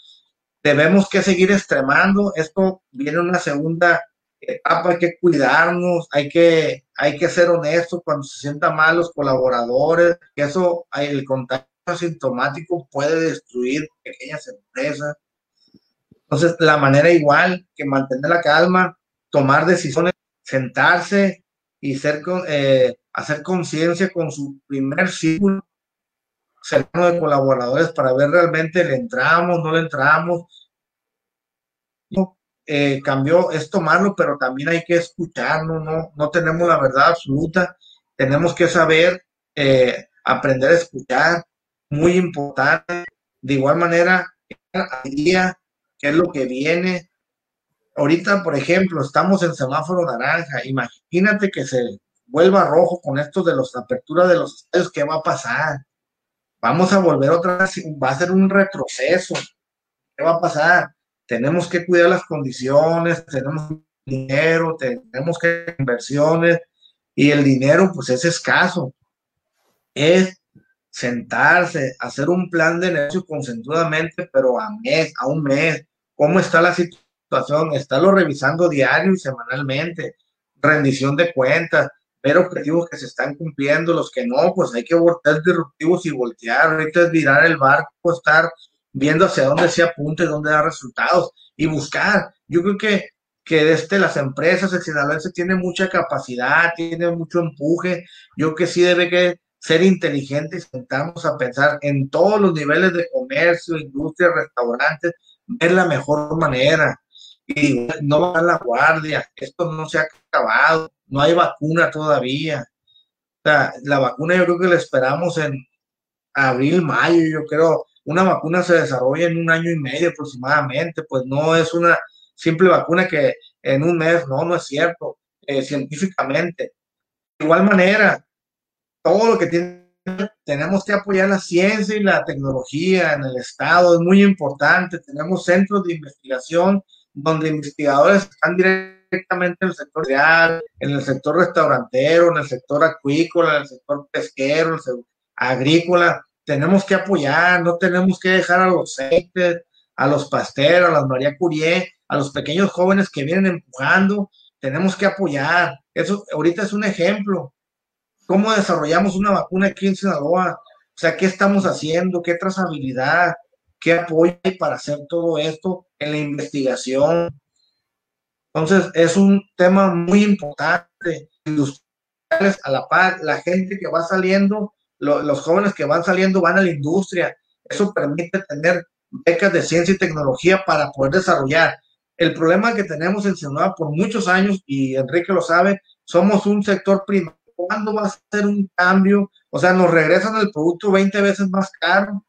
Debemos que seguir extremando. Esto viene una segunda etapa, hay que cuidarnos, hay que, hay que ser honestos cuando se sientan mal los colaboradores, que eso, el contacto asintomático puede destruir pequeñas empresas. Entonces, la manera igual que mantener la calma, tomar decisiones, sentarse y ser, eh, hacer conciencia con su primer círculo cercano de colaboradores para ver realmente le entramos, no le entramos. Eh, cambió, es tomarlo, pero también hay que escucharlo, no, no tenemos la verdad absoluta, tenemos que saber eh, aprender a escuchar, muy importante. De igual manera, día, qué es lo que viene. Ahorita, por ejemplo, estamos en semáforo naranja. Imagínate que se vuelva rojo con esto de las aperturas de los estadios. ¿Qué va a pasar? Vamos a volver otra vez, va a ser un retroceso. ¿Qué va a pasar? Tenemos que cuidar las condiciones, tenemos dinero, tenemos que inversiones y el dinero pues es escaso. Es sentarse, hacer un plan de negocio concentradamente, pero a mes, a un mes. ¿Cómo está la situación? Estarlo revisando diario y semanalmente. Rendición de cuentas, ver objetivos que se están cumpliendo, los que no, pues hay que voltear disruptivos y voltear. Ahorita es virar el barco, estar viendo hacia dónde se apunta y dónde da resultados y buscar. Yo creo que, que desde las empresas, el sinaloense tiene mucha capacidad, tiene mucho empuje. Yo que sí debe que ser inteligentes, sentarnos a pensar en todos los niveles de comercio, industria, restaurantes, ver la mejor manera. Y no va la guardia, esto no se ha acabado, no hay vacuna todavía. O sea, la vacuna yo creo que la esperamos en abril, mayo, yo creo. Una vacuna se desarrolla en un año y medio aproximadamente, pues no es una simple vacuna que en un mes, no, no es cierto, eh, científicamente. De igual manera, todo lo que tiene, tenemos que apoyar la ciencia y la tecnología en el Estado, es muy importante. Tenemos centros de investigación donde investigadores están directamente en el sector real, en el sector restaurantero, en el sector acuícola, en el sector pesquero, en el sector agrícola. Tenemos que apoyar, no tenemos que dejar a los aceites, a los pasteros, a las María Curie, a los pequeños jóvenes que vienen empujando. Tenemos que apoyar. Eso ahorita es un ejemplo cómo desarrollamos una vacuna aquí en Sinaloa, o sea, qué estamos haciendo, qué trazabilidad, qué apoyo hay para hacer todo esto en la investigación. Entonces, es un tema muy importante. Industriales a la par, la gente que va saliendo, los jóvenes que van saliendo van a la industria. Eso permite tener becas de ciencia y tecnología para poder desarrollar. El problema que tenemos en Sinaloa por muchos años, y Enrique lo sabe, somos un sector primario ¿cuándo va a ser un cambio? O sea, nos regresan el producto 20 veces más caro.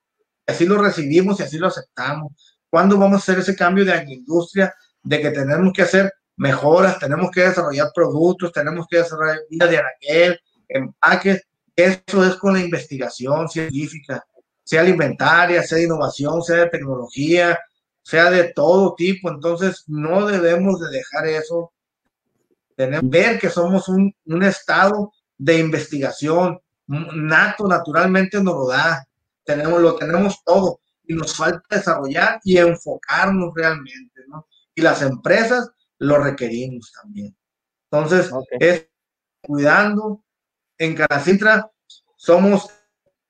así lo recibimos y así lo aceptamos. ¿Cuándo vamos a hacer ese cambio de industria de que tenemos que hacer mejoras, tenemos que desarrollar productos, tenemos que desarrollar vías de anaquel, empaques? Eso es con la investigación científica, sea alimentaria, sea de innovación, sea de tecnología, sea de todo tipo. Entonces, no debemos de dejar eso. Que ver que somos un, un estado de investigación. Nato, naturalmente nos lo da. Tenemos, lo tenemos todo y nos falta desarrollar y enfocarnos realmente, ¿no? Y las empresas lo requerimos también. Entonces, es cuidando. En Canacintra somos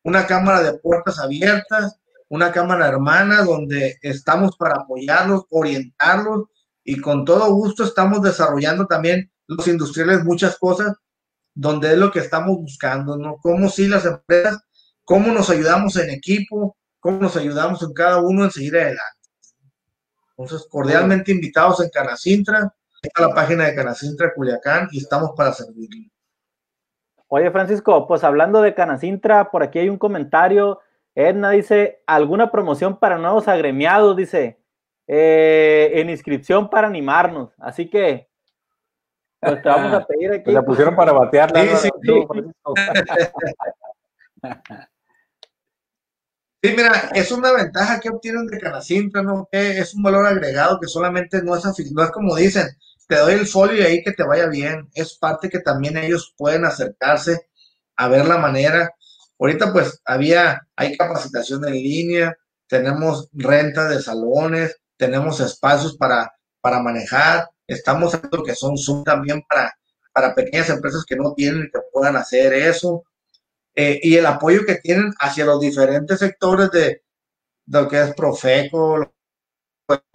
una cámara de puertas abiertas, una cámara hermana donde estamos para apoyarlos, orientarlos y con todo gusto estamos desarrollando también los industriales muchas cosas donde es lo que estamos buscando, ¿no? Cómo sí las empresas, cómo nos ayudamos en equipo, cómo nos ayudamos en cada uno en seguir adelante. Entonces, cordialmente invitados en Canacintra, está la página de Canacintra Culiacán y estamos para servirle. Oye, Francisco, pues hablando de Canacintra, por aquí hay un comentario Edna dice, ¿alguna promoción para nuevos agremiados? Dice, eh, en inscripción para animarnos. Así que, pues te vamos a pedir aquí. la pusieron para batear. Sí, sí, mira, es una ventaja que obtienen de Canacintra, ¿no? Que es un valor agregado que solamente no es, no es como dicen, te doy el folio y ahí que te vaya bien. Es parte que también ellos pueden acercarse a ver la manera Ahorita pues había, hay capacitación en línea, tenemos renta de salones, tenemos espacios para, para manejar, estamos haciendo que son Zoom también para, para pequeñas empresas que no tienen que puedan hacer eso. Eh, y el apoyo que tienen hacia los diferentes sectores de, lo que es Profeco, lo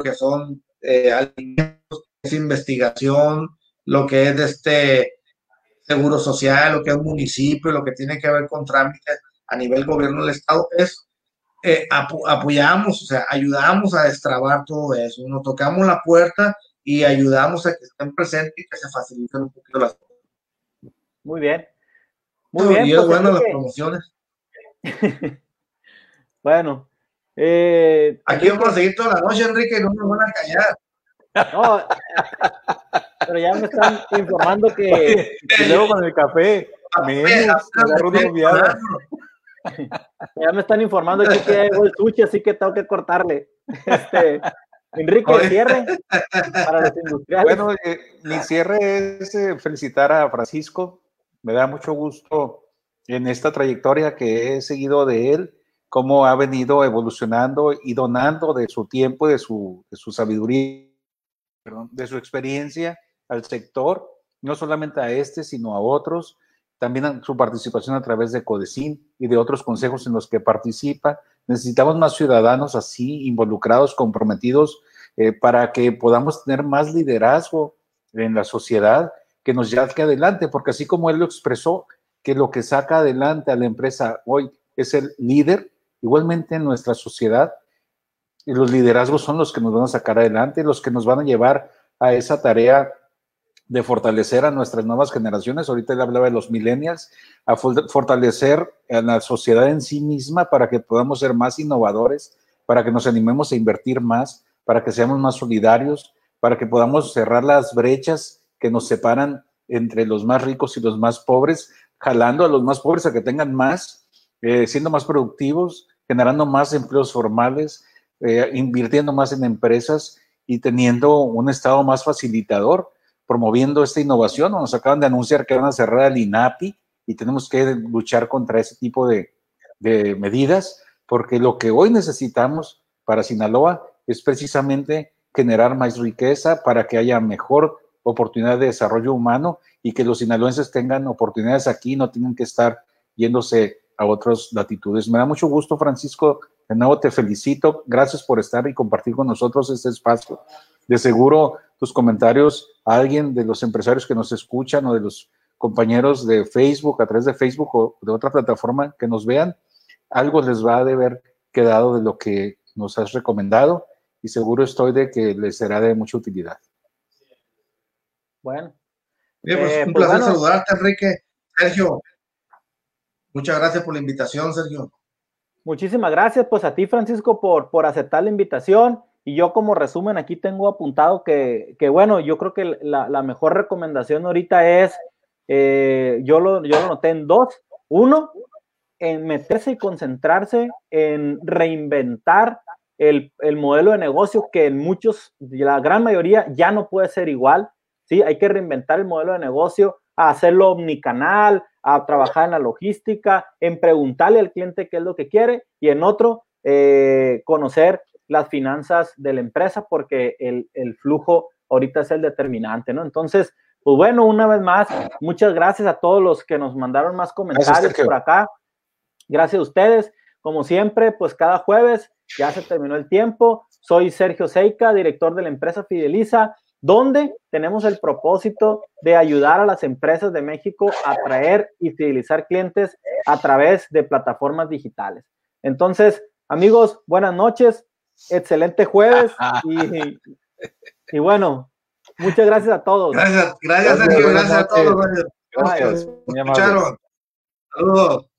que son eh, alimentos, es investigación, lo que es de este seguro social, lo que es municipio, lo que tiene que ver con trámites a nivel gobierno del Estado, es eh, apoyamos, o sea, ayudamos a destrabar todo eso, nos tocamos la puerta y ayudamos a que estén presentes y que se faciliten un poquito las cosas. Muy bien. Muy bien. Y es pues, bueno las promociones. bueno. Eh, Aquí vamos a seguir toda la noche, Enrique, no nos van a callar. No, pero ya me están informando que, luego con el café, ya me están informando que hay el sushi, así que tengo que cortarle. Este, Enrique, cierre para los industriales. Bueno, eh, mi cierre es eh, felicitar a Francisco. Me da mucho gusto en esta trayectoria que he seguido de él, cómo ha venido evolucionando y donando de su tiempo, de su, de su sabiduría de su experiencia al sector, no solamente a este, sino a otros, también su participación a través de Codecin y de otros consejos en los que participa. Necesitamos más ciudadanos así, involucrados, comprometidos, eh, para que podamos tener más liderazgo en la sociedad que nos lleve adelante, porque así como él lo expresó, que lo que saca adelante a la empresa hoy es el líder, igualmente en nuestra sociedad los liderazgos son los que nos van a sacar adelante, los que nos van a llevar a esa tarea de fortalecer a nuestras nuevas generaciones. Ahorita él hablaba de los millennials, a fortalecer a la sociedad en sí misma para que podamos ser más innovadores, para que nos animemos a invertir más, para que seamos más solidarios, para que podamos cerrar las brechas que nos separan entre los más ricos y los más pobres, jalando a los más pobres a que tengan más, eh, siendo más productivos, generando más empleos formales, eh, invirtiendo más en empresas y teniendo un Estado más facilitador, promoviendo esta innovación. Nos acaban de anunciar que van a cerrar el INAPI y tenemos que luchar contra ese tipo de, de medidas, porque lo que hoy necesitamos para Sinaloa es precisamente generar más riqueza para que haya mejor oportunidad de desarrollo humano y que los sinaloenses tengan oportunidades aquí, no tengan que estar yéndose a otras latitudes. Me da mucho gusto, Francisco, de nuevo te felicito. Gracias por estar y compartir con nosotros este espacio. De seguro tus comentarios a alguien de los empresarios que nos escuchan o de los compañeros de Facebook, a través de Facebook o de otra plataforma que nos vean, algo les va a haber quedado de lo que nos has recomendado y seguro estoy de que les será de mucha utilidad. Bueno. Bien, pues, eh, un pues placer saludarte, Enrique. Sergio, muchas gracias por la invitación, Sergio. muchísimas gracias pues a ti Francisco por, por aceptar la invitación y yo como resumen aquí tengo apuntado que, que bueno, yo creo que la, la mejor recomendación ahorita es, eh, yo, lo, yo lo noté en dos. Uno, en meterse y concentrarse en reinventar el, el, modelo de negocio que en muchos, la gran mayoría ya no puede ser igual. ¿sí? Hay que reinventar el modelo de negocio, a hacerlo omnicanal, a trabajar en la logística, en preguntarle al cliente qué es lo que quiere y en otro, eh, conocer las finanzas de la empresa porque el, el, flujo ahorita es el determinante, ¿no? Entonces, pues bueno, una vez más, muchas gracias a todos los que nos mandaron más comentarios por acá. Gracias a ustedes. Como siempre, pues cada jueves ya se terminó el tiempo. Soy Sergio Seica, director de la empresa Fideliza, donde tenemos el propósito de ayudar a las empresas de México a atraer y fidelizar clientes a través de plataformas digitales. Entonces, amigos, buenas noches excelente jueves y, y, bueno, muchas gracias a todos. Gracias, gracias, Sergio, gracias, a todos. Gracias. Gracias. Saludos.